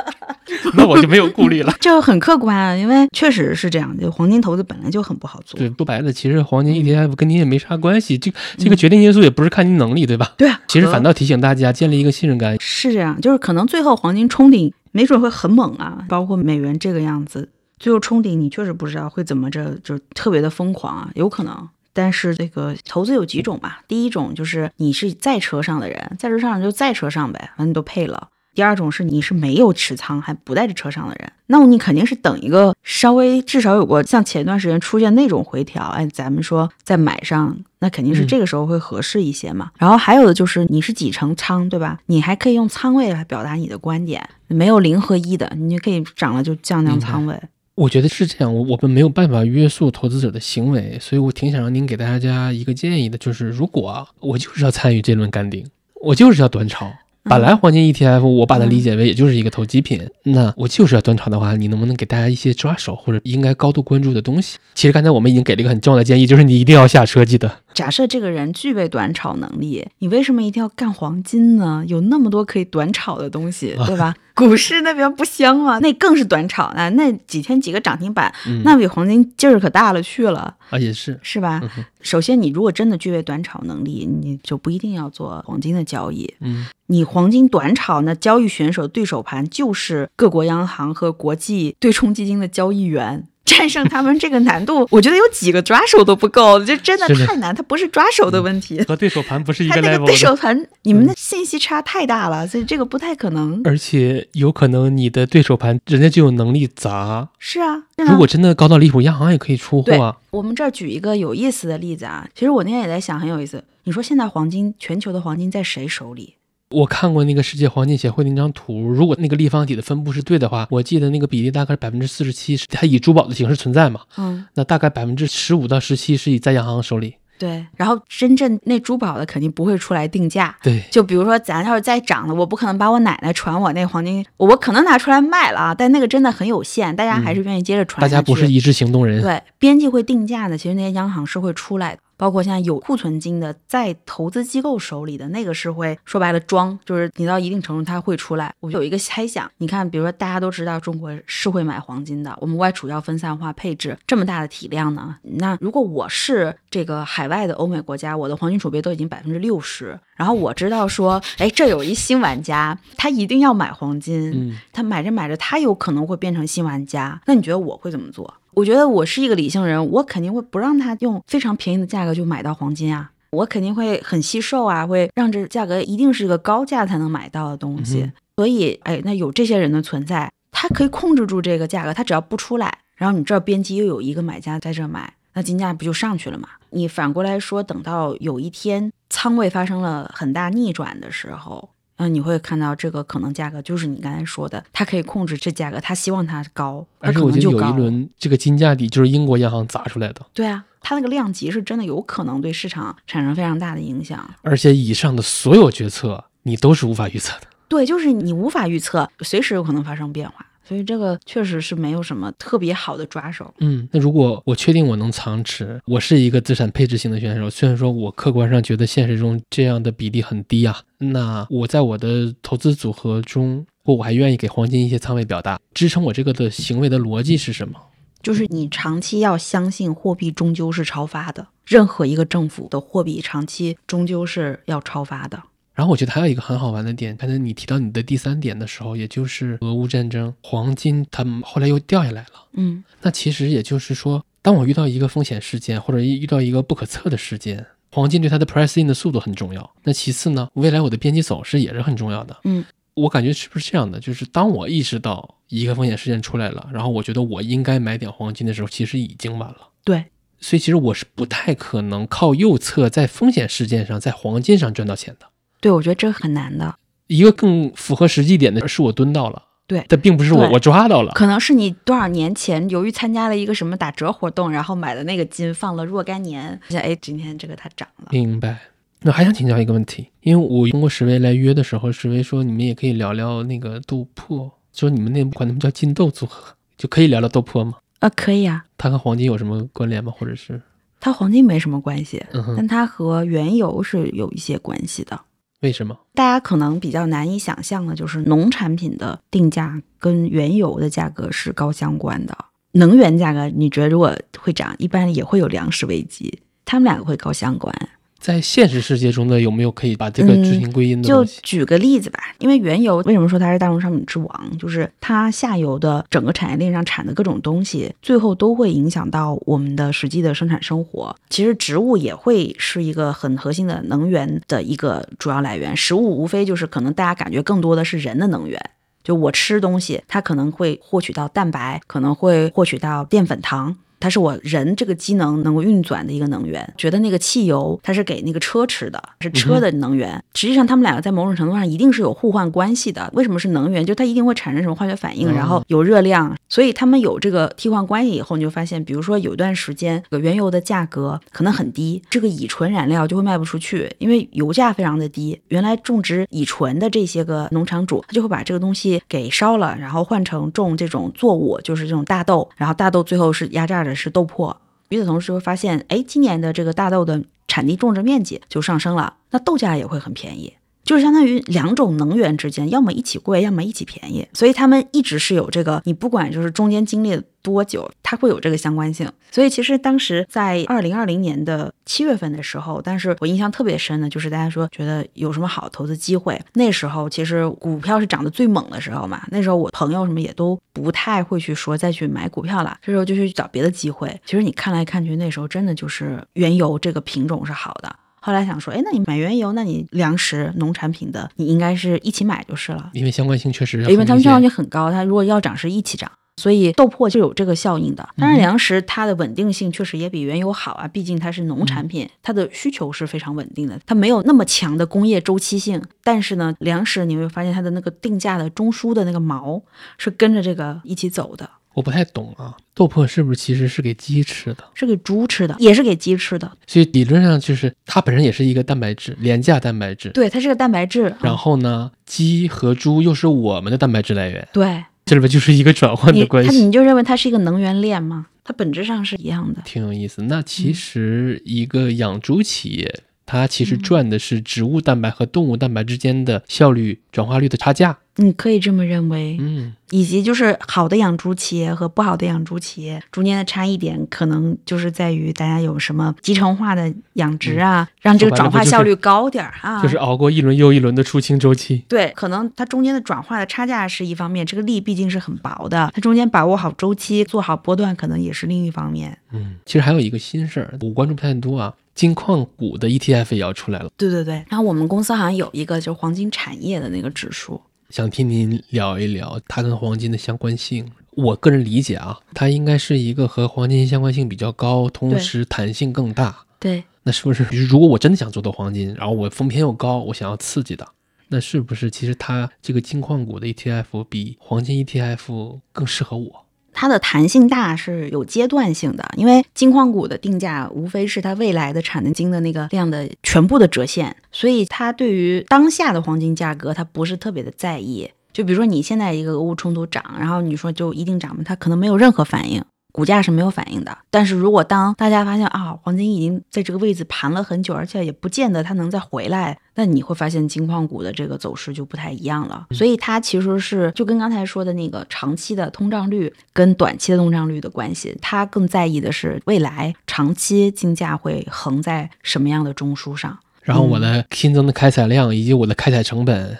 那我就没有顾虑了。就很客观啊，因为确实是这样，就黄金投资本来就很不好做。对，说白了，其实黄金 ETF 跟你也没啥关系，这这个决定因素也不是看你能力，对吧？对啊，其实反倒提醒大家建立一个信任感。是这样，就是可能最后黄金冲顶，没准会很猛啊，包括美元这个样子，最后冲顶你确实不知道会怎么着，就特别的疯狂啊，有可能。但是这个投资有几种嘛？第一种就是你是在车上的人，在车上就在车上呗，反正你都配了。第二种是你是没有持仓还不在这车上的人，那么你肯定是等一个稍微至少有过像前段时间出现那种回调，哎，咱们说再买上，那肯定是嗯这个时候会合适一些嘛。然后还有的就是你是几成仓，对吧？你还可以用仓位来表达你的观点，没有零和一的，你就可以涨了就降降仓位。我觉得是这样，我我们没有办法约束投资者的行为，所以我挺想让您给大家一个建议的，就是如果我就是要参与这轮干顶，我就是要短炒。本来黄金 ETF 我把它理解为也就是一个投机品，那我就是要短炒的话，你能不能给大家一些抓手或者应该高度关注的东西？其实刚才我们已经给了一个很重要的建议，就是你一定要下车，记得。假设这个人具备短炒能力，你为什么一定要干黄金呢？有那么多可以短炒的东西，对吧？股市那边不香吗？那更是短炒啊，那几天几个涨停板，嗯，那比黄金劲儿可大了去了，啊也是，是吧？嗯首先，你如果真的具备短炒能力，你就不一定要做黄金的交易。嗯，你黄金短炒，那交易选手对手盘就是各国央行和国际对冲基金的交易员。战胜他们这个难度，我觉得有几个抓手都不够，这真的太难。它不是抓手的问题，和对手盘不是一个它那 level 个对手，盘，你们的信息差太大了，所以这个不太可能。而且有可能你的对手盘人家就有能力砸，是啊，是啊如果真的高到离谱，央行也可以出货啊。我们这儿举一个有意思的例子啊，其实我那天也在想，很有意思。你说现在黄金，全球的黄金在谁手里？我看过那个世界黄金协会的那张图，如果那个立方体的分布是对的话，我记得那个比例大概百分之四十七，它以珠宝的形式存在嘛，嗯，那大概百分之十五到十七是以在央行手里。对。然后真正那珠宝的肯定不会出来定价。对，就比如说，咱要是再涨了，我不可能把我奶奶传我那黄金，我可能拿出来卖了啊，但那个真的很有限，大家还是愿意接着传大。家不是一致行动人。对，边际会定价的，其实那些央行是会出来的，包括现在有库存金的，在投资机构手里的那个是会说白了装，就是你到一定程度它会出来。我有一个猜想，你看，比如说大家都知道中国是会买黄金的，我们外储要分散化配置，这么大的体量呢，那如果我是这个海外的欧美国家，我的黄金储备都已经百分之六十，然后我知道说，哎，这有一新玩家，他一定要买黄金，嗯，他买着买着，他有可能会变成新玩家。那你觉得我会怎么做？我觉得我是一个理性人，我肯定会不让他用非常便宜的价格就买到黄金啊，我肯定会很惜售啊，会让这价格一定是一个高价才能买到的东西。嗯所以，哎，那有这些人的存在，他可以控制住这个价格，他只要不出来，然后你这儿边际又有一个买家在这儿买，那金价不就上去了吗？你反过来说，等到有一天仓位发生了很大逆转的时候，嗯，你会看到这个可能价格就是你刚才说的，它可以控制这价格，他希望它高，而且可我觉得有一。轮这个金价底就是英国央行砸出来的，对啊，它那个量级是真的有可能对市场产生非常大的影响。而且以上的所有决策你都是无法预测的。对，就是你无法预测，随时有可能发生变化。所以这个确实是没有什么特别好的抓手。嗯，那如果我确定我能藏持，我是一个资产配置型的选手，虽然说我客观上觉得现实中这样的比例很低啊，那我在我的投资组合中，或我还愿意给黄金一些仓位表达，支撑我这个的行为的逻辑是什么？就是你长期要相信货币终究是超发的，任何一个政府的货币长期终究是要超发的。然后我觉得还有一个很好玩的点，刚才你提到你的第三点的时候，也就是俄乌战争，黄金它后来又掉下来了。嗯，那其实也就是说，当我遇到一个风险事件，或者遇到一个不可测的事件，黄金对它的 price in 的速度很重要。那其次呢，未来我的边际走势也是很重要的。嗯，我感觉是不是这样的？就是当我意识到一个风险事件出来了，然后我觉得我应该买点黄金的时候，其实已经晚了。对，所以其实我是不太可能靠右侧在风险事件上，在黄金上赚到钱的。对，我觉得这很难的。一个更符合实际点的是我蹲到了，对，但并不是我我抓到了。可能是你多少年前由于参加了一个什么打折活动，然后买的那个金放了若干年，现在哎，今天这个它涨了。明白。那还想请教一个问题，因为我通过史威来约的时候，史威说你们也可以聊聊那个豆粕，说你们那管他们叫金豆组合，就可以聊聊豆粕吗？呃，可以啊，它和黄金有什么关联吗？或者是，它黄金没什么关系，嗯，但它和原油是有一些关系的。为什么？大家可能比较难以想象的就是，农产品的定价跟原油的价格是高相关的。能源价格，你觉得如果会涨，一般也会有粮食危机，他们两个会高相关。在现实世界中的有没有可以把这个嗯执行归因的就？举个例子吧，因为原油为什么说它是大宗商品之王，就是它下游的整个产业链上产的各种东西，最后都会影响到我们的实际的生产生活。其实植物也会是一个很核心的能源的一个主要来源，食物无非就是可能大家感觉更多的是人的能源。就我吃东西，它可能会获取到蛋白，可能会获取到淀粉糖，它是我人这个机能能够运转的一个能源。觉得那个汽油它是给那个车吃的，是车的能源。实际上，它们两个在某种程度上一定是有互换关系的。为什么是能源？就它一定会产生什么化学反应，嗯然后有热量，所以他们有这个替换关系以后，你就发现，比如说有一段时间，这个原油的价格可能很低，这个乙醇燃料就会卖不出去，因为油价非常的低。原来种植乙醇的这些个农场主，他就会把这个东西给烧了，然后换成种这种作物，就是这种大豆，然后大豆最后是压榨是豆粕。与此同时，会发现，哎，今年的这个大豆的产地种植面积就上升了，那豆价也会很便宜。就是相当于两种能源之间，要么一起贵，要么一起便宜，所以他们一直是有这个，你不管就是中间经历了多久，它会有这个相关性。所以其实当时在二零二零年的七月份的时候，但是我印象特别深的就是大家说觉得有什么好投资机会，那时候其实股票是涨得最猛的时候嘛，那时候我朋友什么也都不太会去说再去买股票了，这时候就去找别的机会。其实你看来看去，那时候真的就是原油这个品种是好的。后来想说，哎，那你买原油，那你粮食、农产品的，你应该是一起买就是了，因为相关性确实因为它们相关性性很高，它如果要涨是一起涨，所以豆粕就有这个效应的。当然，粮食它的稳定性确实也比原油好啊，毕竟它是农产品，它的需求是非常稳定的，它没有那么强的工业周期性。但是呢，粮食你会发现它的那个定价的中枢的那个毛是跟着这个一起走的。我不太懂啊，豆粕是不是其实是给鸡吃的？是给猪吃的，也是给鸡吃的。所以理论上就是它本身也是一个蛋白质，廉价蛋白质。对，它是个蛋白质。然嗯后呢，鸡和猪又是我们的蛋白质来源，对这里边就是一个转换的关系，它你就认为它是一个能源链吗？它本质上是一样的。挺有意思。那嗯其实一个养猪企业，它其嗯实赚的是植物蛋白和动物蛋白之间的效率转化率的差价。你可以这么认为。嗯，以及就是好的养猪企业和不好的养猪企业中间的差异点，可能就是在于大家有什么集成化的养殖啊，让这个转化效率高点儿啊。嗯就是熬过一轮又一轮的出清周期。对，可能它中间的转化的差价是一方面，这个利毕竟是很薄的，它中间把握好周期，做好波段，可能也是另一方面。嗯，其实还有一个新事儿，我关注不太多啊，金矿股的 ETF 也要出来了，对对对，然后我们公司好像有一个就是黄金产业的那个指数，想听您聊一聊它跟黄金的相关性。我个人理解啊，它应该是一个和黄金相关性比较高，同时弹性更大。对，那是不是，如果我真的想做到黄金，然后我风险又高，我想要刺激的，那是不是其实它这个金矿股的 ETF 比黄金 ETF 更适合我？它的弹性大是有阶段性的，因为金矿股的定价无非是它未来的产能金的那个量的全部的折现，所以它对于当下的黄金价格，它不是特别的在意。就比如说你现在一个俄乌冲突涨，然后你说就一定涨吗？它可能没有任何反应。股价是没有反应的，但是如果当大家发现啊，黄金已经在这个位置盘了很久，而且也不见得它能再回来，那你会发现金矿股的这个走势就不太一样了。所以它其实是就跟刚才说的那个长期的通胀率跟短期的通胀率的关系，它更在意的是未来长期金价会横在什么样的中枢上。然后我的新增的开采量以及我的开采成本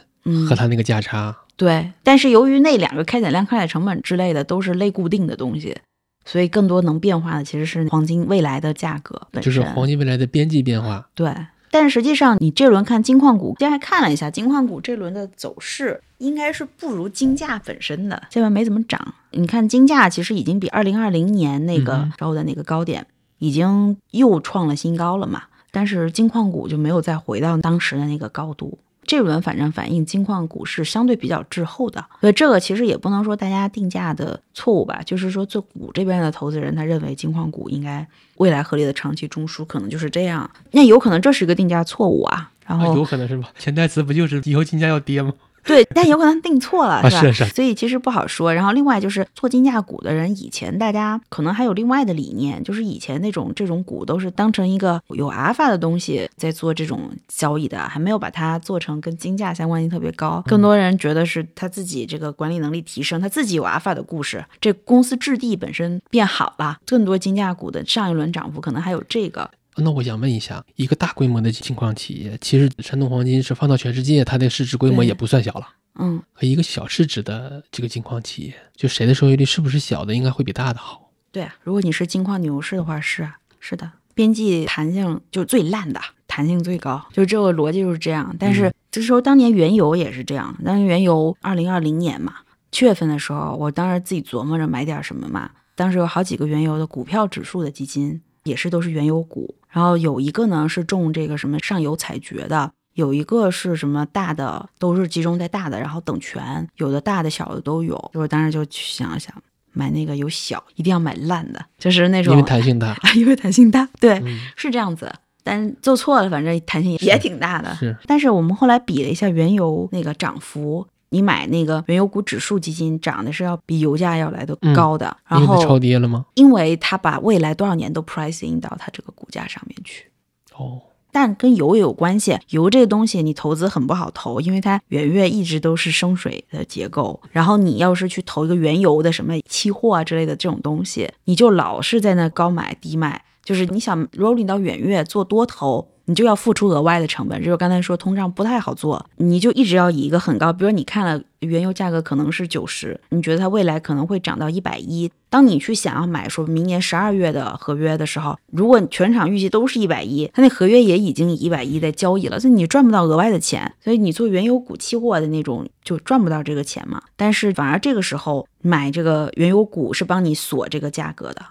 和它那个价差，对。但是由于那两个开采量、开采成本之类的都是类固定的东西。所以，更多能变化的其实是黄金未来的价格本身，就是黄金未来的边际变化。对，但是实际上，你这轮看金矿股，今天还看了一下金矿股这轮的走势，应该是不如金价本身的，这轮没怎么涨。你看金价其实已经比二零二零年那个时候的那个高点，已经又创了新高了嘛，但是金矿股就没有再回到当时的那个高度。这轮反正反映金矿股是相对比较滞后的，所以这个其实也不能说大家定价的错误吧，就是说做股这边的投资人他认为金矿股应该未来合理的长期中枢可能就是这样，那有可能这是一个定价错误啊，然后有可能是吧？潜台词不就是以后金价要跌吗？对，但有可能定错了，是吧？是所以其实不好说。然后另外就是做金价股的人，以前大家可能还有另外的理念，就是以前那种这种股都是当成一个有阿尔法的东西在做这种交易的，还没有把它做成跟金价相关性特别高。更多人觉得是他自己这个管理能力提升，他自己有阿尔法的故事，这公司质地本身变好了。更多金价股的上一轮涨幅可能还有这个。那我想问一下，一个大规模的金矿企业，其实山东黄金是放到全世界，它的市值规模也不算小了。嗯，和一个小市值的这个金矿企业，就谁的收益率是不是小的，应该会比大的好？对啊，如果你是金矿牛市的话，是啊，是的，边际弹性就最烂的，弹性最高，就这个逻辑就是这样。但是这时候当年原油也是这样，当年原油二零二零年嘛，七月份的时候，我当时自己琢磨着买点什么嘛，当时有好几个原油的股票指数的基金，也是都是原油股。然后有一个呢是种这个什么上游采掘的，有一个是什么大的，都是集中在大的，然后等权，有的大的小的都有。我当时就去想了想，买那个有小，一定要买烂的，就是那种因为弹性大，因为弹性大，对，是这样子。但做错了，反正弹性也挺大的。是，但是我们后来比了一下原油那个涨幅。你买那个原油股指数基金涨的是要比油价要来的高的，然后超跌了吗？因为它把未来多少年都 price in 到它这个股价上面去。哦，但跟油也有关系。油这个东西你投资很不好投，因为它远月一直都是升水的结构。然后你要是去投一个原油的什么期货啊之类的这种东西，你就老是在那高买低卖。就是你想 rolling 到远月做多头。你就要付出额外的成本，就是刚才说通胀不太好做，你就一直要以一个很高，比如你看了原油价格可能是九十，你觉得它未来可能会涨到一百一，当你去想要买说明年十二月的合约的时候，如果全场预计都是一百一，它那合约也已经以一百一在交易了，所以你赚不到额外的钱，所以你做原油股期货的那种就赚不到这个钱嘛。但是反而这个时候买这个原油股是帮你锁这个价格的。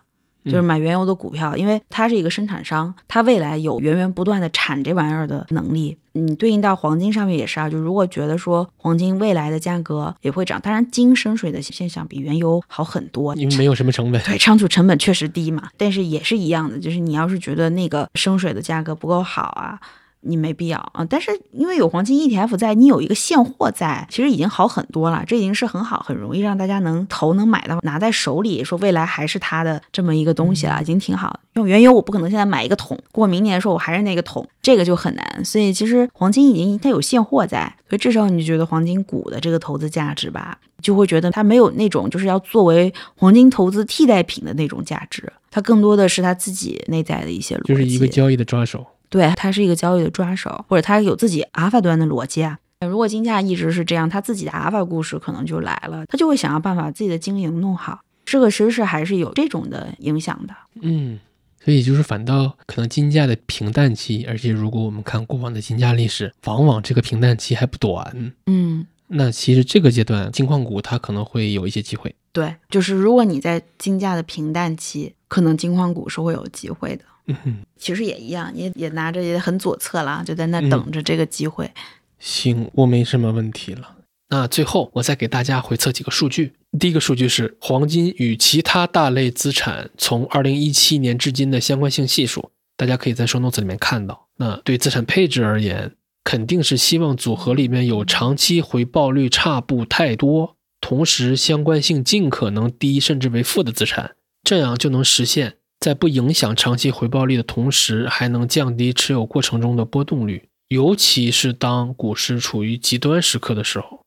就是买原油的股票，因为它是一个生产商，它未来有源源不断的产这玩意儿的能力。你对应到黄金上面也是啊，就如果觉得说黄金未来的价格也会涨，当然金升水的现象比原油好很多，因为没有什么成本，对，仓储成本确实低嘛。但是也是一样的，就是你要是觉得那个升水的价格不够好啊。你没必要啊，但是因为有黄金 ETF 在，你有一个现货在，其实已经好很多了。这已经是很好，很容易让大家能投、能买到、拿在手里，说未来还是它的这么一个东西了，已经挺好。用原油，我不可能现在买一个桶，过明年说我还是那个桶，这个就很难。所以其实黄金已经它有现货在，所以至少你就觉得黄金股的这个投资价值吧，就会觉得它没有那种就是要作为黄金投资替代品的那种价值，它更多的是它自己内在的一些逻辑，就是一个交易的抓手。对，它是一个交易的抓手，或者它有自己阿尔法端的逻辑啊。如果金价一直是这样，它自己的阿尔法故事可能就来了，它就会想要办法自己的经营弄好。这个其实是还是有这种的影响的。嗯，所以就是反倒可能金价的平淡期，而且如果我们看过往的金价历史，往往这个平淡期还不短。嗯，那其实这个阶段金矿股它可能会有一些机会。对，就是如果你在金价的平淡期，可能金矿股是会有机会的。嗯哼其实也一样，也也拿着也很左侧了，就在那等着这个机会。行，我没什么问题了。那最后我再给大家回测几个数据。第一个数据是黄金与其他大类资产从二零一七年至今的相关性系数，大家可以在收 notes 里面看到。那对资产配置而言，肯定是希望组合里面有长期回报率差不太多，同时相关性尽可能低甚至为负的资产，这样就能实现在不影响长期回报率的同时，还能降低持有过程中的波动率，尤其是当股市处于极端时刻的时候。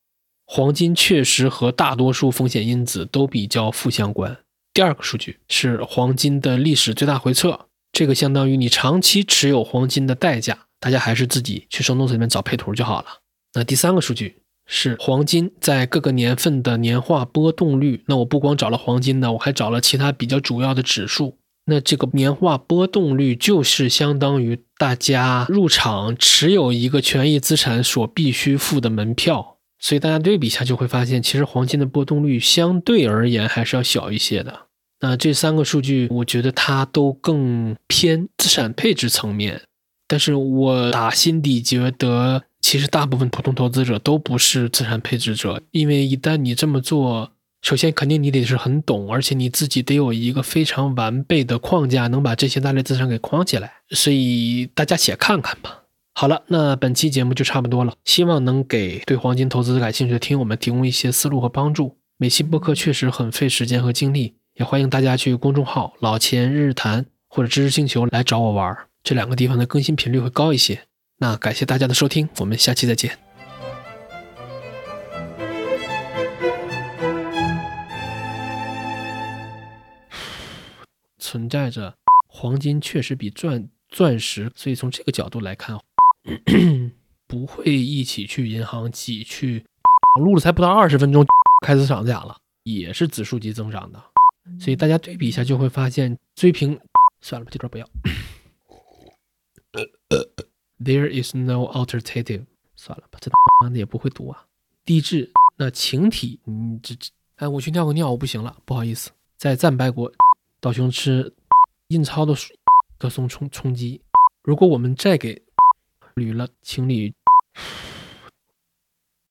黄金确实和大多数风险因子都比较负相关。第二个数据是黄金的历史最大回撤，这个相当于你长期持有黄金的代价。大家还是自己去生动里面找配图就好了。那第三个数据是黄金在各个年份的年化波动率。那我不光找了黄金呢，我还找了其他比较主要的指数。那这个年化波动率就是相当于大家入场持有一个权益资产所必须付的门票。所以大家对比一下就会发现，其实黄金的波动率相对而言还是要小一些的。那这三个数据，我觉得它都更偏资产配置层面。但是我打心底觉得，其实大部分普通投资者都不是资产配置者，因为一旦你这么做，首先肯定你得是很懂，而且你自己得有一个非常完备的框架，能把这些大类资产给框起来。所以大家且看看吧。好了，那本期节目就差不多了，希望能给对黄金投资感兴趣的听友们提供一些思路和帮助。每期播客确实很费时间和精力，也欢迎大家去公众号“老钱日谈”或者“知识星球”来找我玩儿，这两个地方的更新频率会高一些。那感谢大家的收听，我们下期再见。存在着黄金确实比钻钻石，所以从这个角度来看。不会一起去银行挤去，录了才不到二十分钟，开始涨价了，也是指数级增长的，所以大家对比一下就会发现，追平算了吧，这段不要。There is no alternative，算了吧，这他妈的也不会读啊。地质那情体，你这这，哎，我去尿个尿，我不行了，不好意思，在战败国道雄吃印钞的歌颂冲冲击，如果我们再给。捋了，情侣。